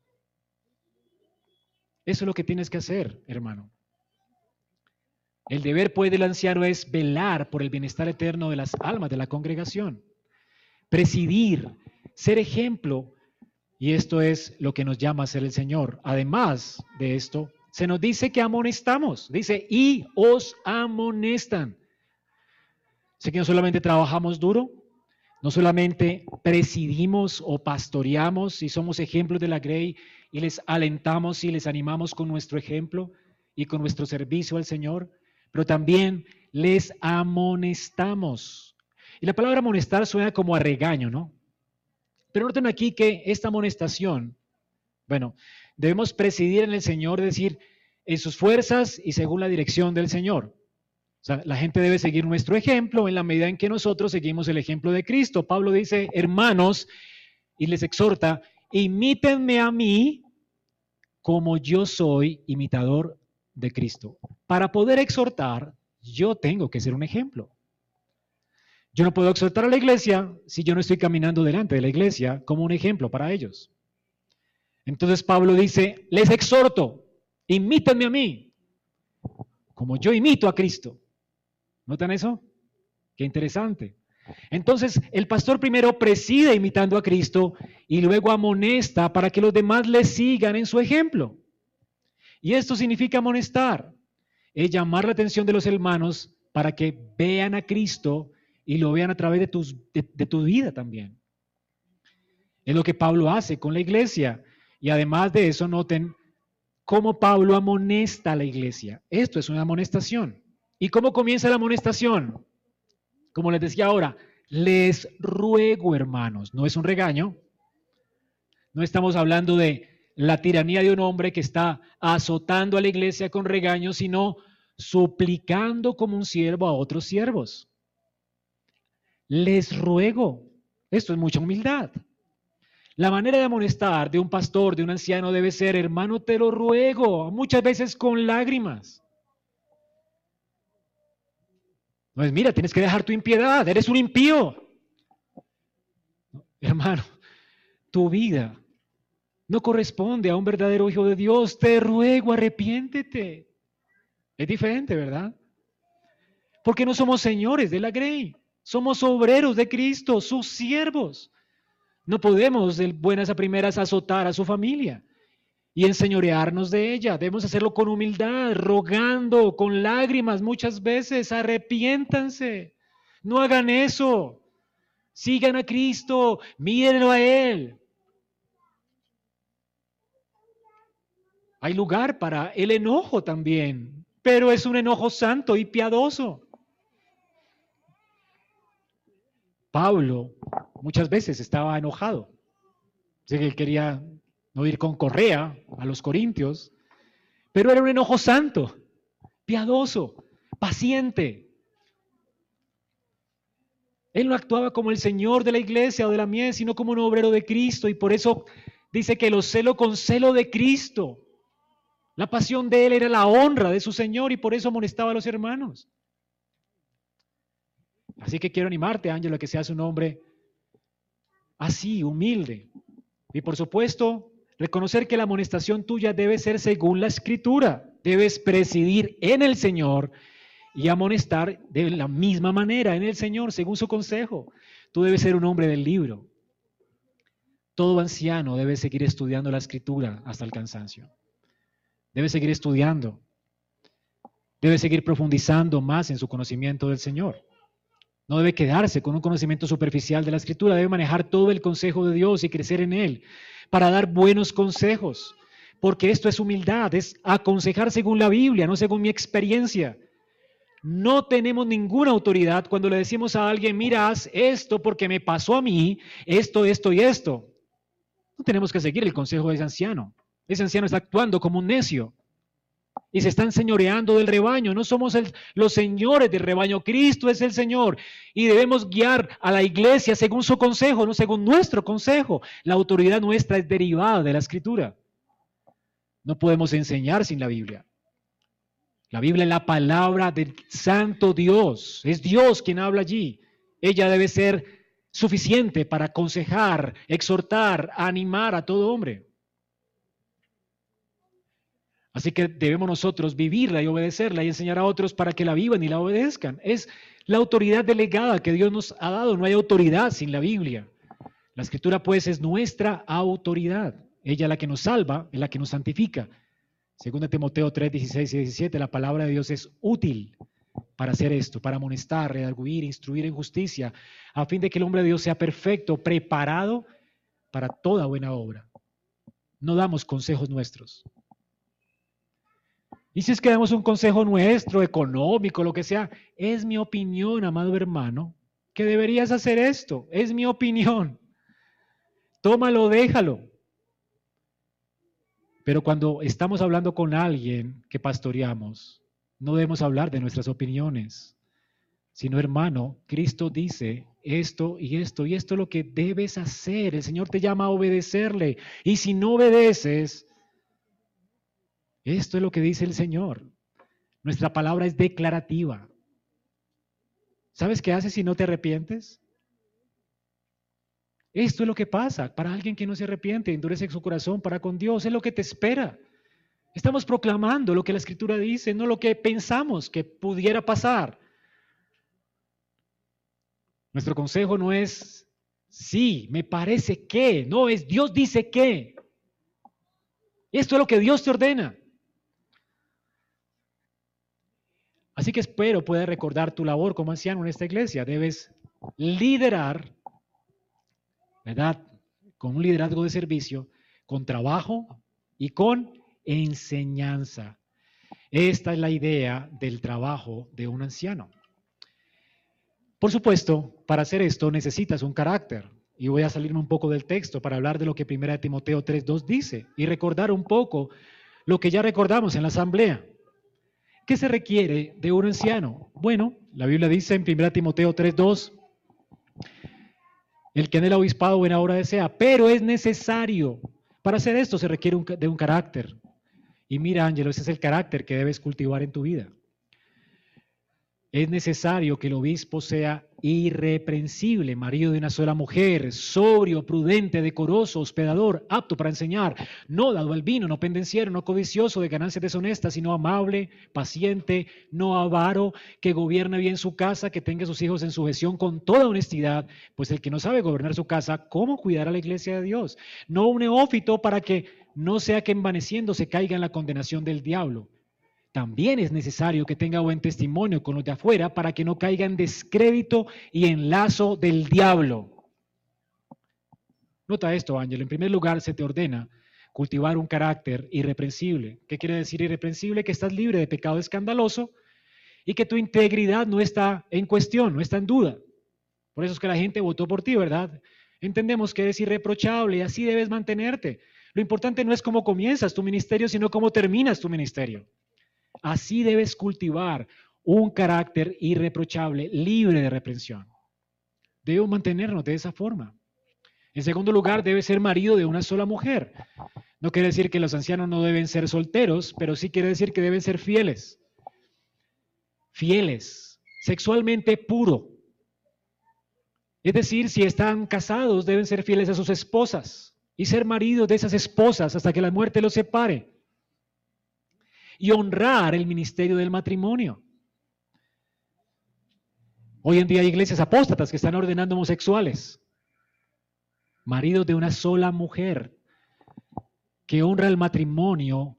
Eso es lo que tienes que hacer, hermano. El deber pues del anciano es velar por el bienestar eterno de las almas de la congregación, presidir, ser ejemplo, y esto es lo que nos llama a ser el Señor. Además de esto, se nos dice que amonestamos, dice, y os amonestan. Sé que no solamente trabajamos duro, no solamente presidimos o pastoreamos y somos ejemplos de la Grey y les alentamos y les animamos con nuestro ejemplo y con nuestro servicio al Señor, pero también les amonestamos. Y la palabra amonestar suena como a regaño, ¿no? Pero noten aquí que esta amonestación, bueno, debemos presidir en el Señor, decir, en sus fuerzas y según la dirección del Señor. O sea, la gente debe seguir nuestro ejemplo en la medida en que nosotros seguimos el ejemplo de Cristo. Pablo dice, hermanos, y les exhorta, imítenme a mí como yo soy imitador de Cristo. Para poder exhortar, yo tengo que ser un ejemplo. Yo no puedo exhortar a la iglesia si yo no estoy caminando delante de la iglesia como un ejemplo para ellos. Entonces Pablo dice, les exhorto, imítenme a mí, como yo imito a Cristo. ¿Notan eso? Qué interesante. Entonces, el pastor primero preside imitando a Cristo y luego amonesta para que los demás le sigan en su ejemplo. Y esto significa amonestar, es llamar la atención de los hermanos para que vean a Cristo y lo vean a través de, tus, de, tu vida también. Es lo que Pablo hace con la iglesia. Y además de eso, noten cómo Pablo amonesta a la iglesia. Esto es una amonestación. ¿Y cómo comienza la amonestación? Como les decía ahora, les ruego, hermanos, no es un regaño. No estamos hablando de la tiranía de un hombre que está azotando a la iglesia con regaños, sino suplicando como un siervo a otros siervos. Les ruego, esto es mucha humildad. La manera de amonestar de un pastor, de un anciano, debe ser, hermano, te lo ruego, muchas veces con lágrimas. No es, mira, tienes que dejar tu impiedad, eres un impío. Hermano, tu vida no corresponde a un verdadero hijo de Dios. Te ruego, arrepiéntete. Es diferente, ¿verdad? Porque no somos señores de la grey, somos obreros de Cristo, sus siervos. No podemos de buenas a primeras azotar a su familia y enseñorearnos de ella. Debemos hacerlo con humildad, rogando, con lágrimas muchas veces. Arrepiéntanse. No hagan eso. Sigan a Cristo, mírenlo a Él. Hay lugar para el enojo también, pero es un enojo santo y piadoso. Pablo muchas veces estaba enojado. Sé que él quería no ir con correa a los corintios, pero era un enojo santo, piadoso, paciente. Él no actuaba como el Señor de la iglesia o de la mies, sino como un obrero de Cristo, y por eso dice que lo celo con celo de Cristo. La pasión de él era la honra de su Señor y por eso amonestaba a los hermanos. Así que quiero animarte, Ángelo, a que seas un hombre así, humilde. Y por supuesto, reconocer que la amonestación tuya debe ser según la escritura. Debes presidir en el Señor y amonestar de la misma manera en el Señor, según su consejo. Tú debes ser un hombre del libro. Todo anciano debe seguir estudiando la escritura hasta el cansancio. Debe seguir estudiando. Debe seguir profundizando más en su conocimiento del Señor. No debe quedarse con un conocimiento superficial de la escritura, debe manejar todo el consejo de Dios y crecer en él para dar buenos consejos, porque esto es humildad, es aconsejar según la Biblia, no según mi experiencia. No tenemos ninguna autoridad cuando le decimos a alguien, mira, esto porque me pasó a mí, esto, esto y esto. No tenemos que seguir el consejo de ese anciano. Ese anciano está actuando como un necio y se están señoreando del rebaño. No somos los señores del rebaño, Cristo es el Señor y debemos guiar a la iglesia según su consejo, no según nuestro consejo. La autoridad nuestra es derivada de la escritura. No podemos enseñar sin la Biblia. La Biblia es la palabra del santo Dios. Es Dios quien habla allí. Ella debe ser suficiente para aconsejar, exhortar, animar a todo hombre. Así que debemos nosotros vivirla y obedecerla y enseñar a otros para que la vivan y la obedezcan. Es la autoridad delegada que Dios nos ha dado. No hay autoridad sin la Biblia. La escritura pues es nuestra autoridad. Ella es la que nos salva, es la que nos santifica. Según Timoteo 3, 16 y 17, la palabra de Dios es útil para hacer esto, para amonestar, redarguir, instruir en justicia, a fin de que el hombre de Dios sea perfecto, preparado para toda buena obra. No damos consejos nuestros, y si es que damos un consejo nuestro, económico, lo que sea, es mi opinión, amado hermano, que deberías hacer esto. Es mi opinión. Tómalo, déjalo. Pero cuando estamos hablando con alguien que pastoreamos, no debemos hablar de nuestras opiniones, sino hermano, Cristo dice esto y esto y esto es lo que debes hacer. El Señor te llama a obedecerle. Y si no obedeces, esto es lo que dice el Señor. Nuestra palabra es declarativa. ¿Sabes qué haces si no te arrepientes? Esto es lo que pasa para alguien que no se arrepiente, endurece su corazón para con Dios, es lo que te espera. Estamos proclamando lo que la Escritura dice, no lo que pensamos que pudiera pasar. Nuestro consejo no es, sí, me parece que, no, es Dios dice que. Esto es lo que Dios te ordena. Así que espero puedas recordar tu labor como anciano en esta iglesia. Debes liderar, ¿verdad? Con un liderazgo de servicio, con trabajo y con enseñanza. Esta es la idea del trabajo de un anciano. Por supuesto, para hacer esto necesitas un carácter. Y voy a salirme un poco del texto para hablar de lo que 1 Timoteo 3.2 dice y recordar un poco lo que ya recordamos en la asamblea. ¿Qué se requiere de un anciano? Bueno, la Biblia dice en 1 Timoteo 3:2, El que en el obispado buena obra desea, pero es necesario. Para hacer esto se requiere de un carácter. Y mira, Ángelo, ese es el carácter que debes cultivar en tu vida es necesario que el obispo sea irreprensible, marido de una sola mujer, sobrio, prudente, decoroso, hospedador, apto para enseñar, no dado al vino, no pendenciero, no codicioso de ganancias deshonestas, sino amable, paciente, no avaro, que gobierne bien su casa, que tenga a sus hijos en sujeción con toda honestidad, pues el que no sabe gobernar su casa, ¿cómo cuidar a la iglesia de Dios? No un neófito para que no sea que envaneciendo se caiga en la condenación del diablo también es necesario que tenga buen testimonio con los de afuera para que no caiga en descrédito y en lazo del diablo. Nota esto, Ángel. En primer lugar, se te ordena cultivar un carácter irreprensible. ¿Qué quiere decir irreprensible? Que estás libre de pecado escandaloso y que tu integridad no está en cuestión, no está en duda. Por eso es que la gente votó por ti, ¿verdad? Entendemos que eres irreprochable y así debes mantenerte. Lo importante no es cómo comienzas tu ministerio, sino cómo terminas tu ministerio. Así debes cultivar un carácter irreprochable, libre de reprensión. Debemos mantenernos de esa forma. En segundo lugar, debe ser marido de una sola mujer. No quiere decir que los ancianos no deben ser solteros, pero sí quiere decir que deben ser fieles. Fieles, sexualmente puro. Es decir, si están casados, deben ser fieles a sus esposas y ser maridos de esas esposas hasta que la muerte los separe y honrar el ministerio del matrimonio. Hoy en día hay iglesias apóstatas que están ordenando homosexuales, maridos de una sola mujer, que honra el matrimonio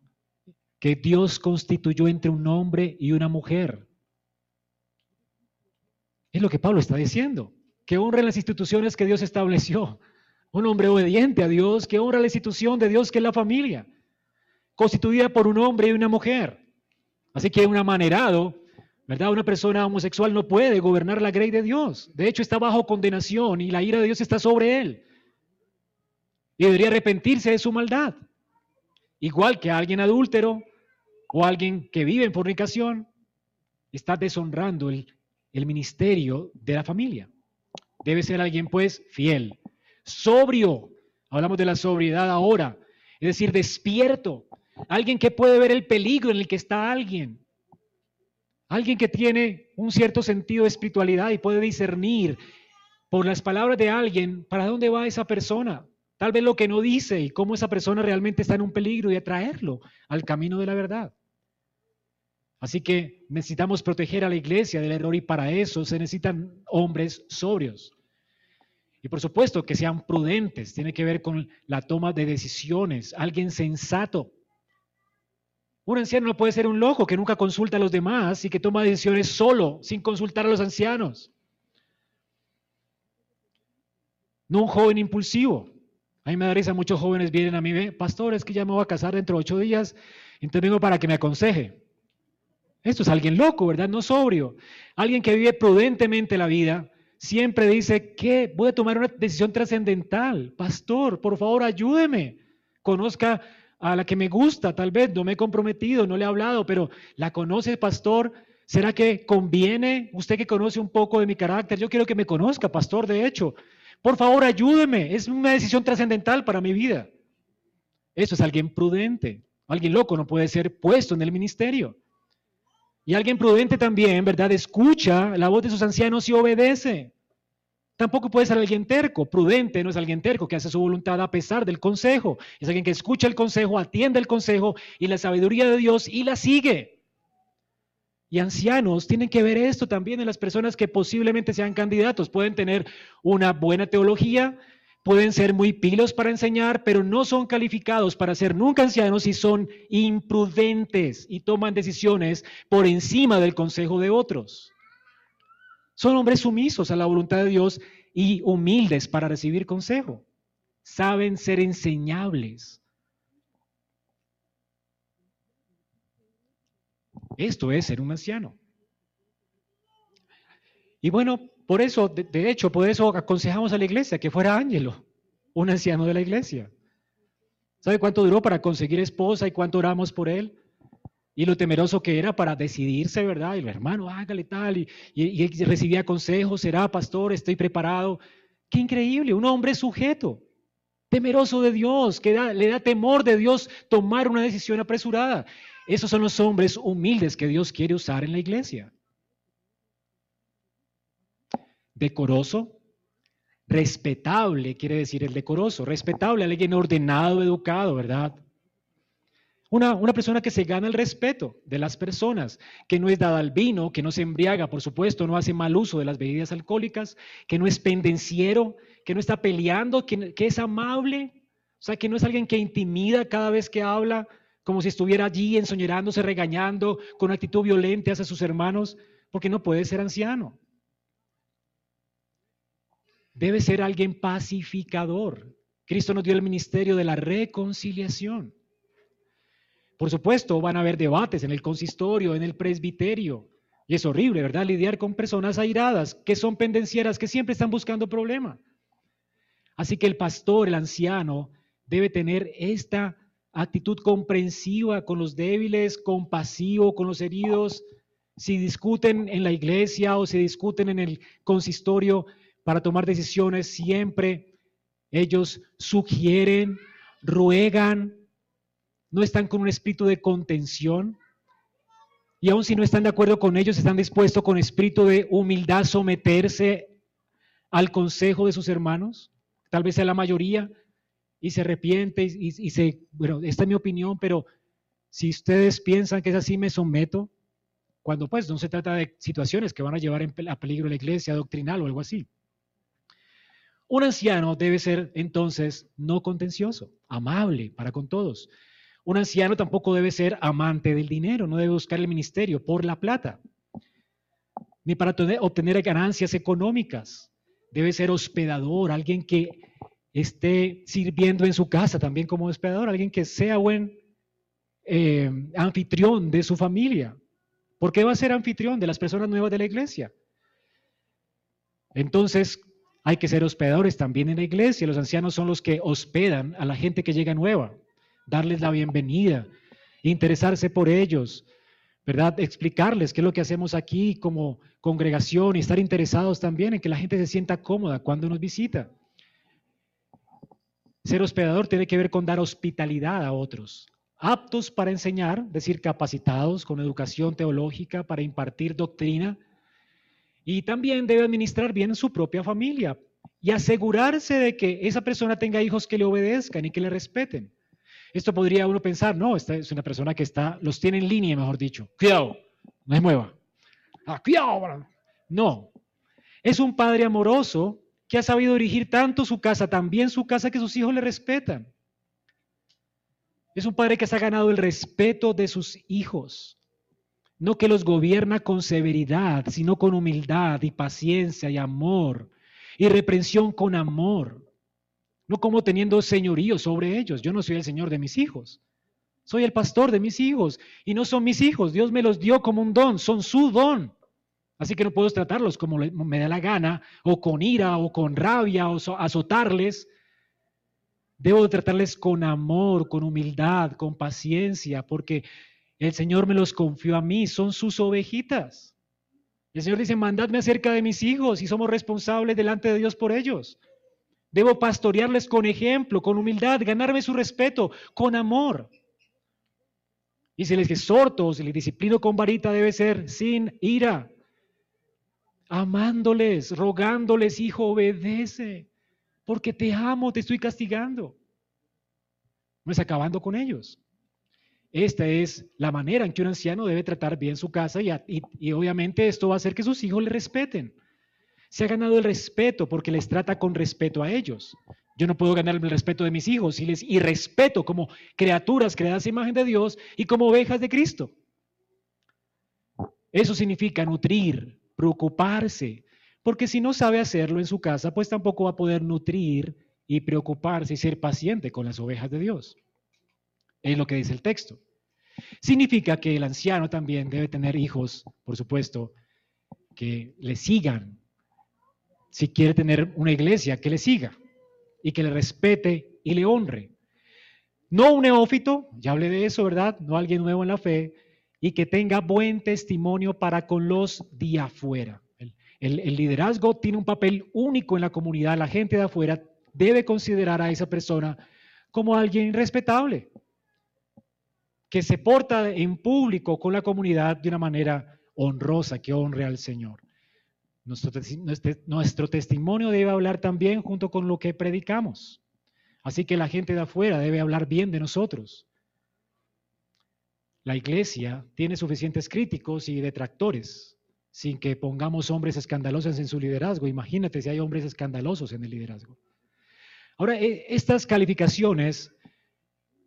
que Dios constituyó entre un hombre y una mujer. Es lo que Pablo está diciendo, que honra las instituciones que Dios estableció. Un hombre obediente a Dios, que honra la institución de Dios que es la familia constituida por un hombre y una mujer. Así que un amanerado, ¿verdad? Una persona homosexual no puede gobernar la grey de Dios. De hecho, está bajo condenación y la ira de Dios está sobre él. Y debería arrepentirse de su maldad. Igual que alguien adúltero o alguien que vive en fornicación, está deshonrando el, el ministerio de la familia. Debe ser alguien, pues, fiel, sobrio. Hablamos de la sobriedad ahora, es decir, despierto, Alguien que puede ver el peligro en el que está alguien. Alguien que tiene un cierto sentido de espiritualidad y puede discernir por las palabras de alguien para dónde va esa persona. Tal vez lo que no dice y cómo esa persona realmente está en un peligro y atraerlo al camino de la verdad. Así que necesitamos proteger a la iglesia del error y para eso se necesitan hombres sobrios. Y por supuesto que sean prudentes, tiene que ver con la toma de decisiones, alguien sensato. Un anciano no puede ser un loco que nunca consulta a los demás y que toma decisiones solo, sin consultar a los ancianos. No un joven impulsivo. A mí me da muchos jóvenes vienen a mí, pastor, es que ya me voy a casar dentro de ocho días, entonces vengo para que me aconseje. Esto es alguien loco, ¿verdad? No sobrio. Alguien que vive prudentemente la vida, siempre dice que voy a tomar una decisión trascendental. Pastor, por favor, ayúdeme. Conozca a la que me gusta, tal vez no me he comprometido, no le he hablado, pero la conoce, pastor. ¿Será que conviene? Usted que conoce un poco de mi carácter, yo quiero que me conozca, pastor, de hecho. Por favor, ayúdeme. Es una decisión trascendental para mi vida. Eso es alguien prudente. Alguien loco no puede ser puesto en el ministerio. Y alguien prudente también, ¿verdad? Escucha la voz de sus ancianos y obedece. Tampoco puede ser alguien terco, prudente no es alguien terco que hace su voluntad a pesar del consejo. Es alguien que escucha el consejo, atiende el consejo y la sabiduría de Dios y la sigue. Y ancianos tienen que ver esto también en las personas que posiblemente sean candidatos. Pueden tener una buena teología, pueden ser muy pilos para enseñar, pero no son calificados para ser nunca ancianos y son imprudentes y toman decisiones por encima del consejo de otros. Son hombres sumisos a la voluntad de Dios y humildes para recibir consejo. Saben ser enseñables. Esto es ser un anciano. Y bueno, por eso, de, hecho, por eso aconsejamos a la iglesia que fuera Ángelo, un anciano de la iglesia. ¿Sabe cuánto duró para conseguir esposa y cuánto oramos por él? Y lo temeroso que era para decidirse, ¿verdad? Y el hermano, hágale tal. Y, y, recibía consejos, será pastor, estoy preparado. Qué increíble, un hombre sujeto, temeroso de Dios, que le da temor de Dios tomar una decisión apresurada. Esos son los hombres humildes que Dios quiere usar en la iglesia. Decoroso, respetable, quiere decir el decoroso, respetable, alguien ordenado, educado, ¿verdad? Una, persona que se gana el respeto de las personas, que no es dada al vino, que no se embriaga, por supuesto, no hace mal uso de las bebidas alcohólicas, que no es pendenciero, que no está peleando, que, que es amable, o sea, que no es alguien que intimida cada vez que habla, como si estuviera allí ensoñerándose, regañando, con actitud violenta hacia sus hermanos, porque no puede ser anciano. Debe ser alguien pacificador. Cristo nos dio el ministerio de la reconciliación. Por supuesto, van a haber debates en el consistorio, en el presbiterio. Y es horrible, ¿verdad? Lidiar con personas airadas, que son pendencieras, que siempre están buscando problema. Así que el pastor, el anciano, debe tener esta actitud comprensiva con los débiles, compasivo con los heridos. Si discuten en la iglesia o si discuten en el consistorio para tomar decisiones, siempre ellos sugieren, ruegan, no están con un espíritu de contención. Y aun si no están de acuerdo con ellos, están dispuestos con espíritu de humildad someterse al consejo de sus hermanos, tal vez sea la mayoría, y se arrepiente y, se, bueno, esta es mi opinión, pero si ustedes piensan que es así, me someto, cuando pues no se trata de situaciones que van a llevar a peligro la iglesia doctrinal o algo así. Un anciano debe ser entonces no contencioso, amable para con todos, un anciano tampoco debe ser amante del dinero, no debe buscar el ministerio por la plata, ni para obtener ganancias económicas. Debe ser hospedador, alguien que esté sirviendo en su casa también como hospedador, alguien que sea buen eh, anfitrión de su familia. ¿Por qué va a ser anfitrión de las personas nuevas de la iglesia? Entonces, hay que ser hospedadores también en la iglesia. Los ancianos son los que hospedan a la gente que llega nueva darles la bienvenida, interesarse por ellos, ¿verdad? Explicarles qué es lo que hacemos aquí como congregación y estar interesados también en que la gente se sienta cómoda cuando nos visita. Ser hospedador tiene que ver con dar hospitalidad a otros, aptos para enseñar, es decir, capacitados con educación teológica para impartir doctrina, y también debe administrar bien su propia familia y asegurarse de que esa persona tenga hijos que le obedezcan y que le respeten. Esto podría uno pensar, no, esta es una persona que está, los tiene en línea, mejor dicho. Cuidado, no se mueva. Ah, cuidado. No, es un padre amoroso que ha sabido dirigir tanto su casa, también su casa, que sus hijos le respetan. Es un padre que se ha ganado el respeto de sus hijos. No que los gobierna con severidad, sino con humildad y paciencia y amor y reprensión con amor. No como teniendo señorío sobre ellos. Yo no soy el Señor de mis hijos. Soy el pastor de mis hijos. Y no son mis hijos. Dios me los dio como un don. Son su don. Así que no puedo tratarlos como me da la gana, o con ira, o con rabia, o azotarles. Debo tratarles con amor, con humildad, con paciencia, porque el Señor me los confió a mí, son sus ovejitas. El Señor dice, mandadme acerca de mis hijos y somos responsables delante de Dios por ellos. Debo pastorearles con ejemplo, con humildad, ganarme su respeto, con amor. Y si les exhorto, si les disciplino con varita, debe ser sin ira, amándoles, rogándoles, hijo, obedece, porque te amo, te estoy castigando. No es acabando con ellos. Esta es la manera en que un anciano debe tratar bien su casa y, y obviamente esto va a hacer que sus hijos le respeten se ha ganado el respeto porque les trata con respeto a ellos. Yo no puedo ganar el respeto de mis hijos si les irrespeto como criaturas creadas a imagen de Dios y como ovejas de Cristo. Eso significa nutrir, preocuparse, porque si no sabe hacerlo en su casa, pues tampoco va a poder nutrir y preocuparse y ser paciente con las ovejas de Dios. Es lo que dice el texto. Significa que el anciano también debe tener hijos, por supuesto, que le sigan si quiere tener una iglesia que le siga y que le respete y le honre. No un neófito, ya hablé de eso, ¿verdad? No alguien nuevo en la fe, y que tenga buen testimonio para con los de afuera. El, el, el liderazgo tiene un papel único en la comunidad. La gente de afuera debe considerar a esa persona como alguien respetable, que se porta en público con la comunidad de una manera honrosa, que honre al Señor. Nuestro, testimonio debe hablar también junto con lo que predicamos. Así que la gente de afuera debe hablar bien de nosotros. La iglesia tiene suficientes críticos y detractores sin que pongamos hombres escandalosos en su liderazgo. Imagínate si hay hombres escandalosos en el liderazgo. Ahora, e, estas calificaciones,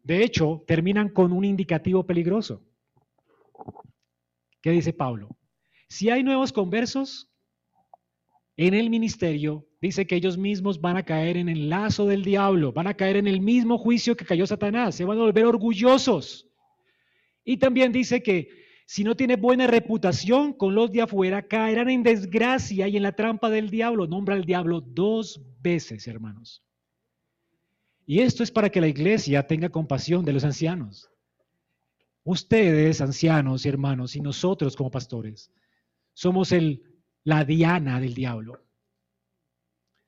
de hecho, terminan con un indicativo peligroso. ¿Qué dice Pablo? Si hay nuevos conversos, en el ministerio, dice que ellos mismos van a caer en el lazo del diablo, van a caer en el mismo juicio que cayó Satanás, se van a volver orgullosos. Y también dice que si no tiene buena reputación con los de afuera, caerán en desgracia y en la trampa del diablo. Nombra al diablo dos veces, hermanos. Y esto es para que la iglesia tenga compasión de los ancianos. Ustedes, ancianos y hermanos, y nosotros como pastores, somos el la diana del diablo.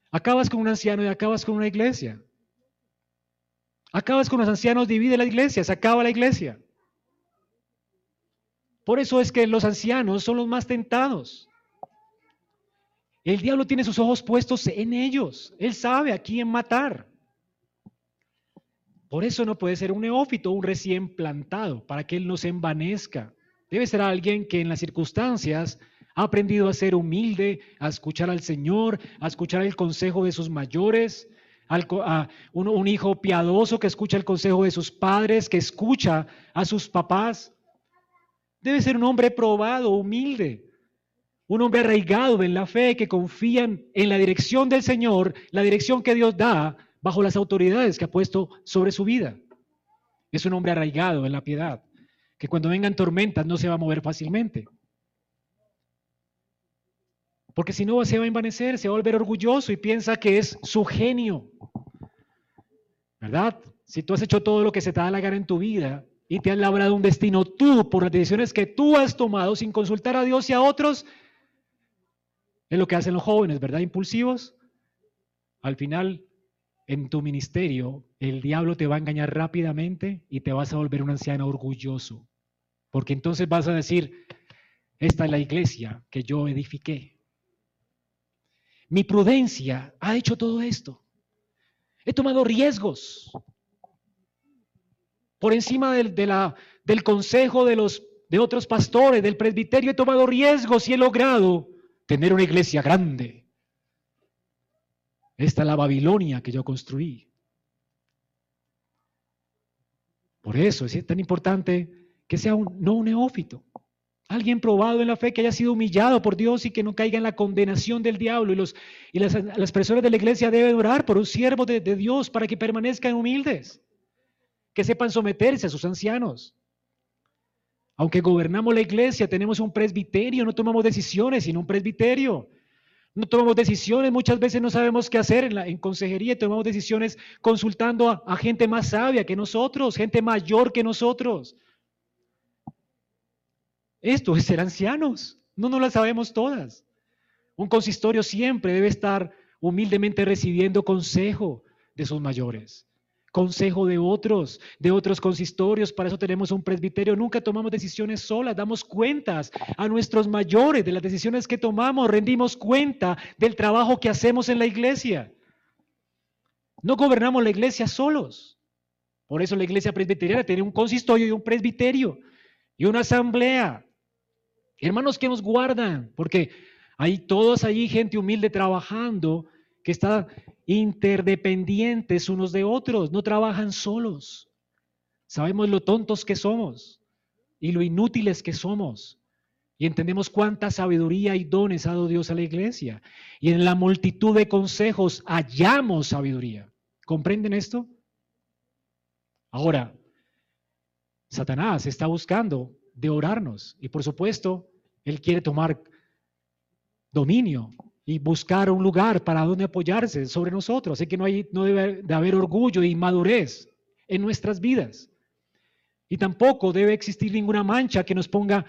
Acabas con un anciano y acabas con una iglesia. Acabas con los ancianos, divide la iglesia, se acaba la iglesia. Por eso es que los ancianos son los más tentados. El diablo tiene sus ojos puestos en ellos. Él sabe a quién matar. Por eso no puede ser un neófito, un recién plantado, para que él no se envanezca. Debe ser alguien que en las circunstancias ha aprendido a ser humilde, a escuchar al Señor, a escuchar el consejo de sus mayores, a un, un hijo piadoso que escucha el consejo de sus padres, que escucha a sus papás. Debe ser un hombre probado, humilde, un hombre arraigado en la fe, que confía en la dirección del Señor, la dirección que Dios da bajo las autoridades que ha puesto sobre su vida. Es un hombre arraigado en la piedad, que cuando vengan tormentas no se va a mover fácilmente. Porque si no, se va a envanecer, se va a volver orgulloso y piensa que es su genio. ¿Verdad? Si tú has hecho todo lo que se te da la gana en tu vida y te has labrado un destino tú por las decisiones que tú has tomado sin consultar a Dios y a otros, es lo que hacen los jóvenes, ¿verdad? Impulsivos. Al final, en tu ministerio, el diablo te va a engañar rápidamente y te vas a volver un anciano orgulloso. Porque entonces vas a decir, esta es la iglesia que yo edifiqué. Mi prudencia ha hecho todo esto. He tomado riesgos por encima del, del consejo de, los, de otros pastores, del presbiterio. He tomado riesgos y he logrado tener una iglesia grande. Esta es la Babilonia que yo construí. Por eso es tan importante que sea un, no un neófito, Alguien probado en la fe que haya sido humillado por Dios y que no caiga en la condenación del diablo. Y, los, y las, personas de la iglesia deben orar por un siervo de, de Dios para que permanezcan humildes, que sepan someterse a sus ancianos. Aunque gobernamos la iglesia, tenemos un presbiterio, no tomamos decisiones sin un presbiterio. No tomamos decisiones, muchas veces no sabemos qué hacer en, la, en consejería, tomamos decisiones consultando a gente más sabia que nosotros, gente mayor que nosotros. Esto es ser ancianos. No nos las sabemos todas. Un consistorio siempre debe estar humildemente recibiendo consejo de sus mayores, consejo de otros, de otros consistorios. Para eso tenemos un presbiterio. Nunca tomamos decisiones solas, damos cuentas a nuestros mayores de las decisiones que tomamos, rendimos cuenta del trabajo que hacemos en la iglesia. No gobernamos la iglesia solos. Por eso la iglesia presbiteriana tiene un consistorio y un presbiterio y una asamblea Hermanos que nos guardan, porque hay todos allí gente humilde trabajando que están interdependientes unos de otros, no trabajan solos. Sabemos lo tontos que somos y lo inútiles que somos. Y entendemos cuánta sabiduría y dones ha dado Dios a la iglesia. Y en la multitud de consejos hallamos sabiduría. ¿Comprenden esto? Ahora, Satanás está buscando de orarnos. Y por supuesto, Él quiere tomar dominio y buscar un lugar para donde apoyarse sobre nosotros. Así que no, hay, no debe de haber orgullo y madurez en nuestras vidas. Y tampoco debe existir ninguna mancha que nos ponga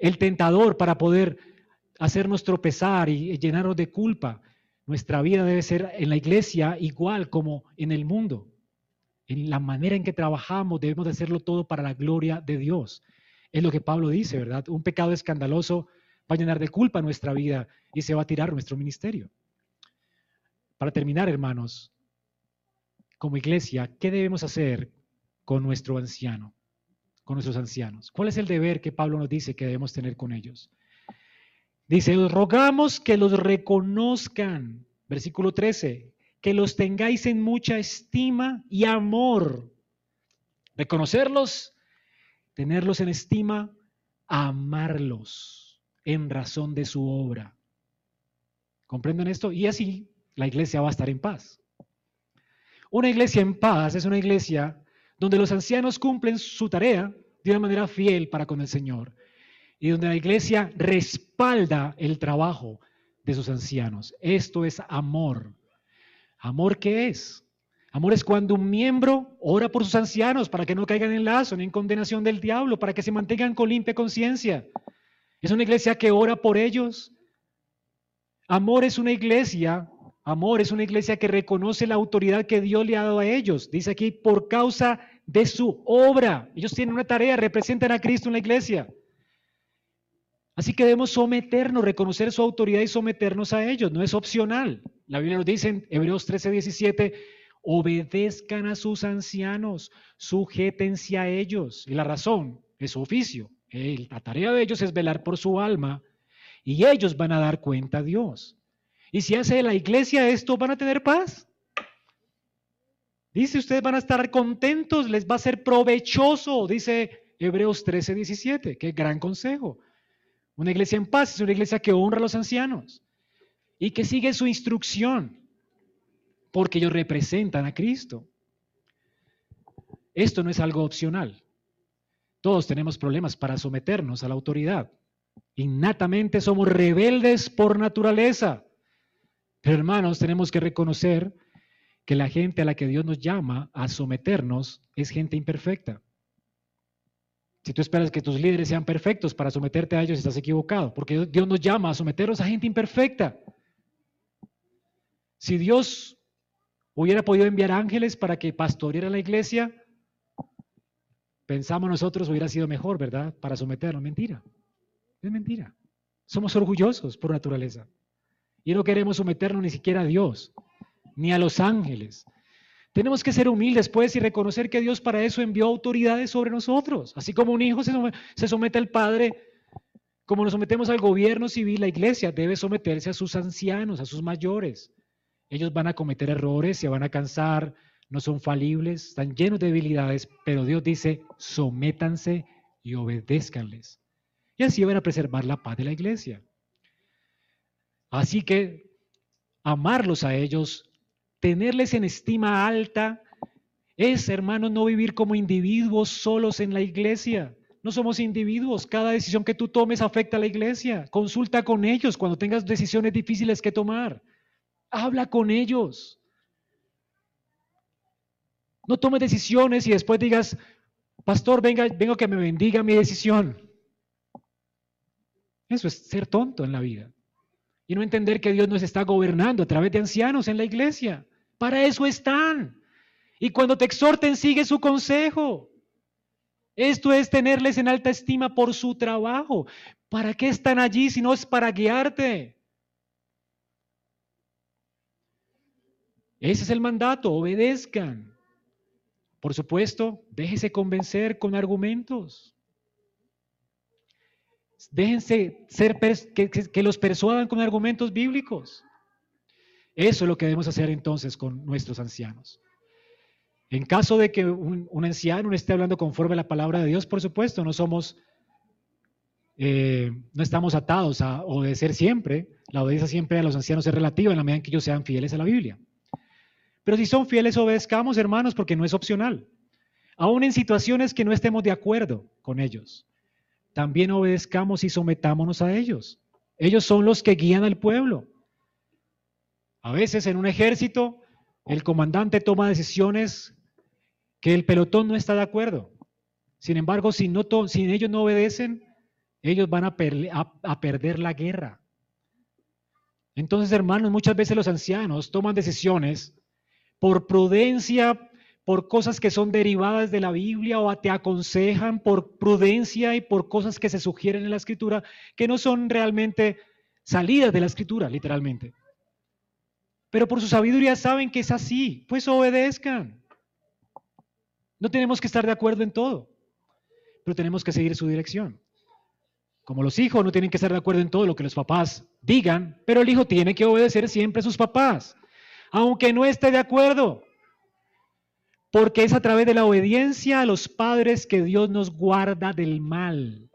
el tentador para poder hacernos tropezar y llenarnos de culpa. Nuestra vida debe ser en la iglesia igual como en el mundo. En la manera en que trabajamos debemos de hacerlo todo para la gloria de Dios. Es lo que Pablo dice, ¿verdad? Un pecado escandaloso va a llenar de culpa nuestra vida y se va a tirar nuestro ministerio. Para terminar, hermanos, como iglesia, ¿qué debemos hacer con nuestro anciano, con nuestros ancianos? ¿Cuál es el deber que Pablo nos dice que debemos tener con ellos? Dice, os rogamos que los reconozcan, versículo 13, que los tengáis en mucha estima y amor. Reconocerlos, tenerlos en estima, amarlos en razón de su obra. ¿Comprenden esto? Y así la iglesia va a estar en paz. Una iglesia en paz es una iglesia donde los ancianos cumplen su tarea de una manera fiel para con el Señor y donde la iglesia respalda el trabajo de sus ancianos. Esto es amor. ¿Amor qué es? Amor es cuando un miembro ora por sus ancianos para que no caigan en lazo ni en condenación del diablo, para que se mantengan con limpia conciencia. Es una iglesia que ora por ellos. Amor es una iglesia Amor es una iglesia que reconoce la autoridad que Dios le ha dado a ellos. Dice aquí, por causa de su obra. Ellos tienen una tarea, representan a Cristo en la iglesia. Así que debemos someternos, reconocer su autoridad y someternos a ellos. No es opcional. La Biblia nos dice en Hebreos 13, 17, obedezcan a sus ancianos, sujétense a ellos. Y la razón es su oficio. La tarea de ellos es velar por su alma y ellos van a dar cuenta a Dios. Y si hace la iglesia esto, van a tener paz. Dice, ustedes van a estar contentos, les va a ser provechoso, dice Hebreos 13, 17. Qué gran consejo. Una iglesia en paz es una iglesia que honra a los ancianos y que sigue su instrucción, porque ellos representan a Cristo. Esto no es algo opcional. Todos tenemos problemas para someternos a la autoridad. Innatamente somos rebeldes por naturaleza. Pero hermanos, tenemos que reconocer que la gente a la que Dios nos llama a someternos es gente imperfecta. Si tú esperas que tus líderes sean perfectos para someterte a ellos, estás equivocado, porque Dios nos llama a someternos a gente imperfecta. Si Dios hubiera podido enviar ángeles para que pastoreara la iglesia, pensamos nosotros hubiera sido mejor, ¿verdad? Para someternos. Mentira. Es mentira. Somos orgullosos por naturaleza. Y no queremos someternos ni siquiera a Dios, ni a los ángeles. Tenemos que ser humildes, pues, y reconocer que Dios para eso envió autoridades sobre nosotros. Así como un hijo se somete al padre, como nos sometemos al gobierno civil, la iglesia debe someterse a sus ancianos, a sus mayores. Ellos van a cometer errores, se van a cansar, no son falibles, están llenos de debilidades, pero Dios dice, sométanse y obedézcanles. Y así van a preservar la paz de la iglesia. Así que amarlos a ellos, tenerles en estima alta, es, hermano, no vivir como individuos solos en la iglesia. No somos individuos. Cada decisión que tú tomes afecta a la iglesia. Consulta con ellos cuando tengas decisiones difíciles que tomar. Habla con ellos. No tomes decisiones y después digas, pastor, venga, vengo que me bendiga mi decisión. Eso es ser tonto en la vida y no entender que Dios nos está gobernando a través de ancianos en la iglesia. Para eso están. Y cuando te exhorten, sigue su consejo. Esto es tenerles en alta estima por su trabajo. ¿Para qué están allí si no es para guiarte? Ese es el mandato, obedezcan. Por supuesto, déjese convencer con argumentos. Déjense ser que, los persuadan con argumentos bíblicos. Eso es lo que debemos hacer entonces con nuestros ancianos. En caso de que un, anciano no esté hablando conforme a la palabra de Dios, por supuesto, no somos, eh, no estamos atados a obedecer siempre. La obediencia siempre a los ancianos es relativa en la medida en que ellos sean fieles a la Biblia. Pero si son fieles, obedezcamos, hermanos, porque no es opcional. Aún en situaciones que no estemos de acuerdo con ellos también obedezcamos y sometámonos a ellos. Ellos son los que guían al pueblo. A veces en un ejército el comandante toma decisiones que el pelotón no está de acuerdo. Sin embargo, si, no ellos no obedecen, ellos van a, a perder la guerra. Entonces, hermanos, muchas veces los ancianos toman decisiones por prudencia, por cosas que son derivadas de la Biblia o te aconsejan por prudencia y por cosas que se sugieren en la escritura que no son realmente salidas de la escritura, literalmente. Pero por su sabiduría saben que es así, pues obedezcan. No tenemos que estar de acuerdo en todo, pero tenemos que seguir su dirección. Como los hijos no tienen que estar de acuerdo en todo lo que los papás digan, pero el hijo tiene que obedecer siempre a sus papás, aunque no esté de acuerdo. Porque es a través de la obediencia a los padres que Dios nos guarda del mal.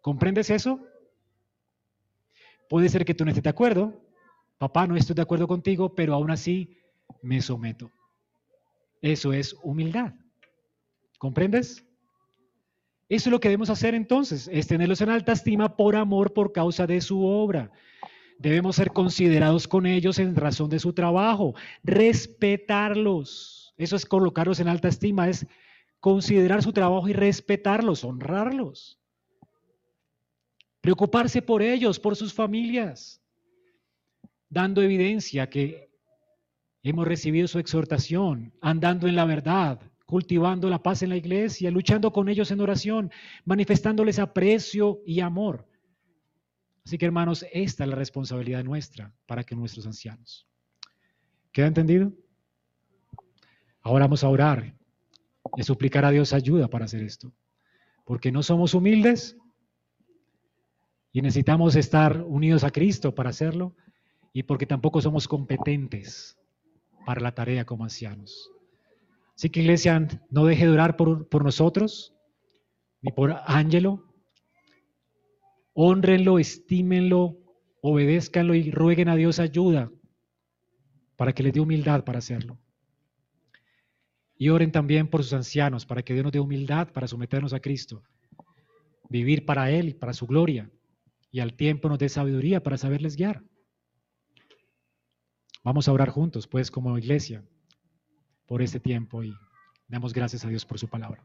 ¿Comprendes eso? Puede ser que tú no estés de acuerdo. Papá, no estoy de acuerdo contigo, pero aún así me someto. Eso es humildad. ¿Comprendes? Eso es lo que debemos hacer entonces, es tenerlos en alta estima por amor, por causa de su obra. Debemos ser considerados con ellos en razón de su trabajo, respetarlos. Eso es colocarlos en alta estima, es considerar su trabajo y respetarlos, honrarlos. Preocuparse por ellos, por sus familias, dando evidencia que hemos recibido su exhortación, andando en la verdad, cultivando la paz en la iglesia, luchando con ellos en oración, manifestándoles aprecio y amor. Así que hermanos, esta es la responsabilidad nuestra para que nuestros ancianos. ¿Queda entendido? Ahora vamos a orar y suplicar a Dios ayuda para hacer esto. Porque no somos humildes y necesitamos estar unidos a Cristo para hacerlo y porque tampoco somos competentes para la tarea como ancianos. Así que iglesia, no deje de orar por, nosotros, ni por Ángelo. Honrenlo, estímenlo, obedézcanlo y rueguen a Dios ayuda para que les dé humildad para hacerlo. Y oren también por sus ancianos, para que Dios nos dé humildad para someternos a Cristo, vivir para Él y para su gloria, y al tiempo nos dé sabiduría para saberles guiar. Vamos a orar juntos, pues, como iglesia por este tiempo y damos gracias a Dios por su palabra.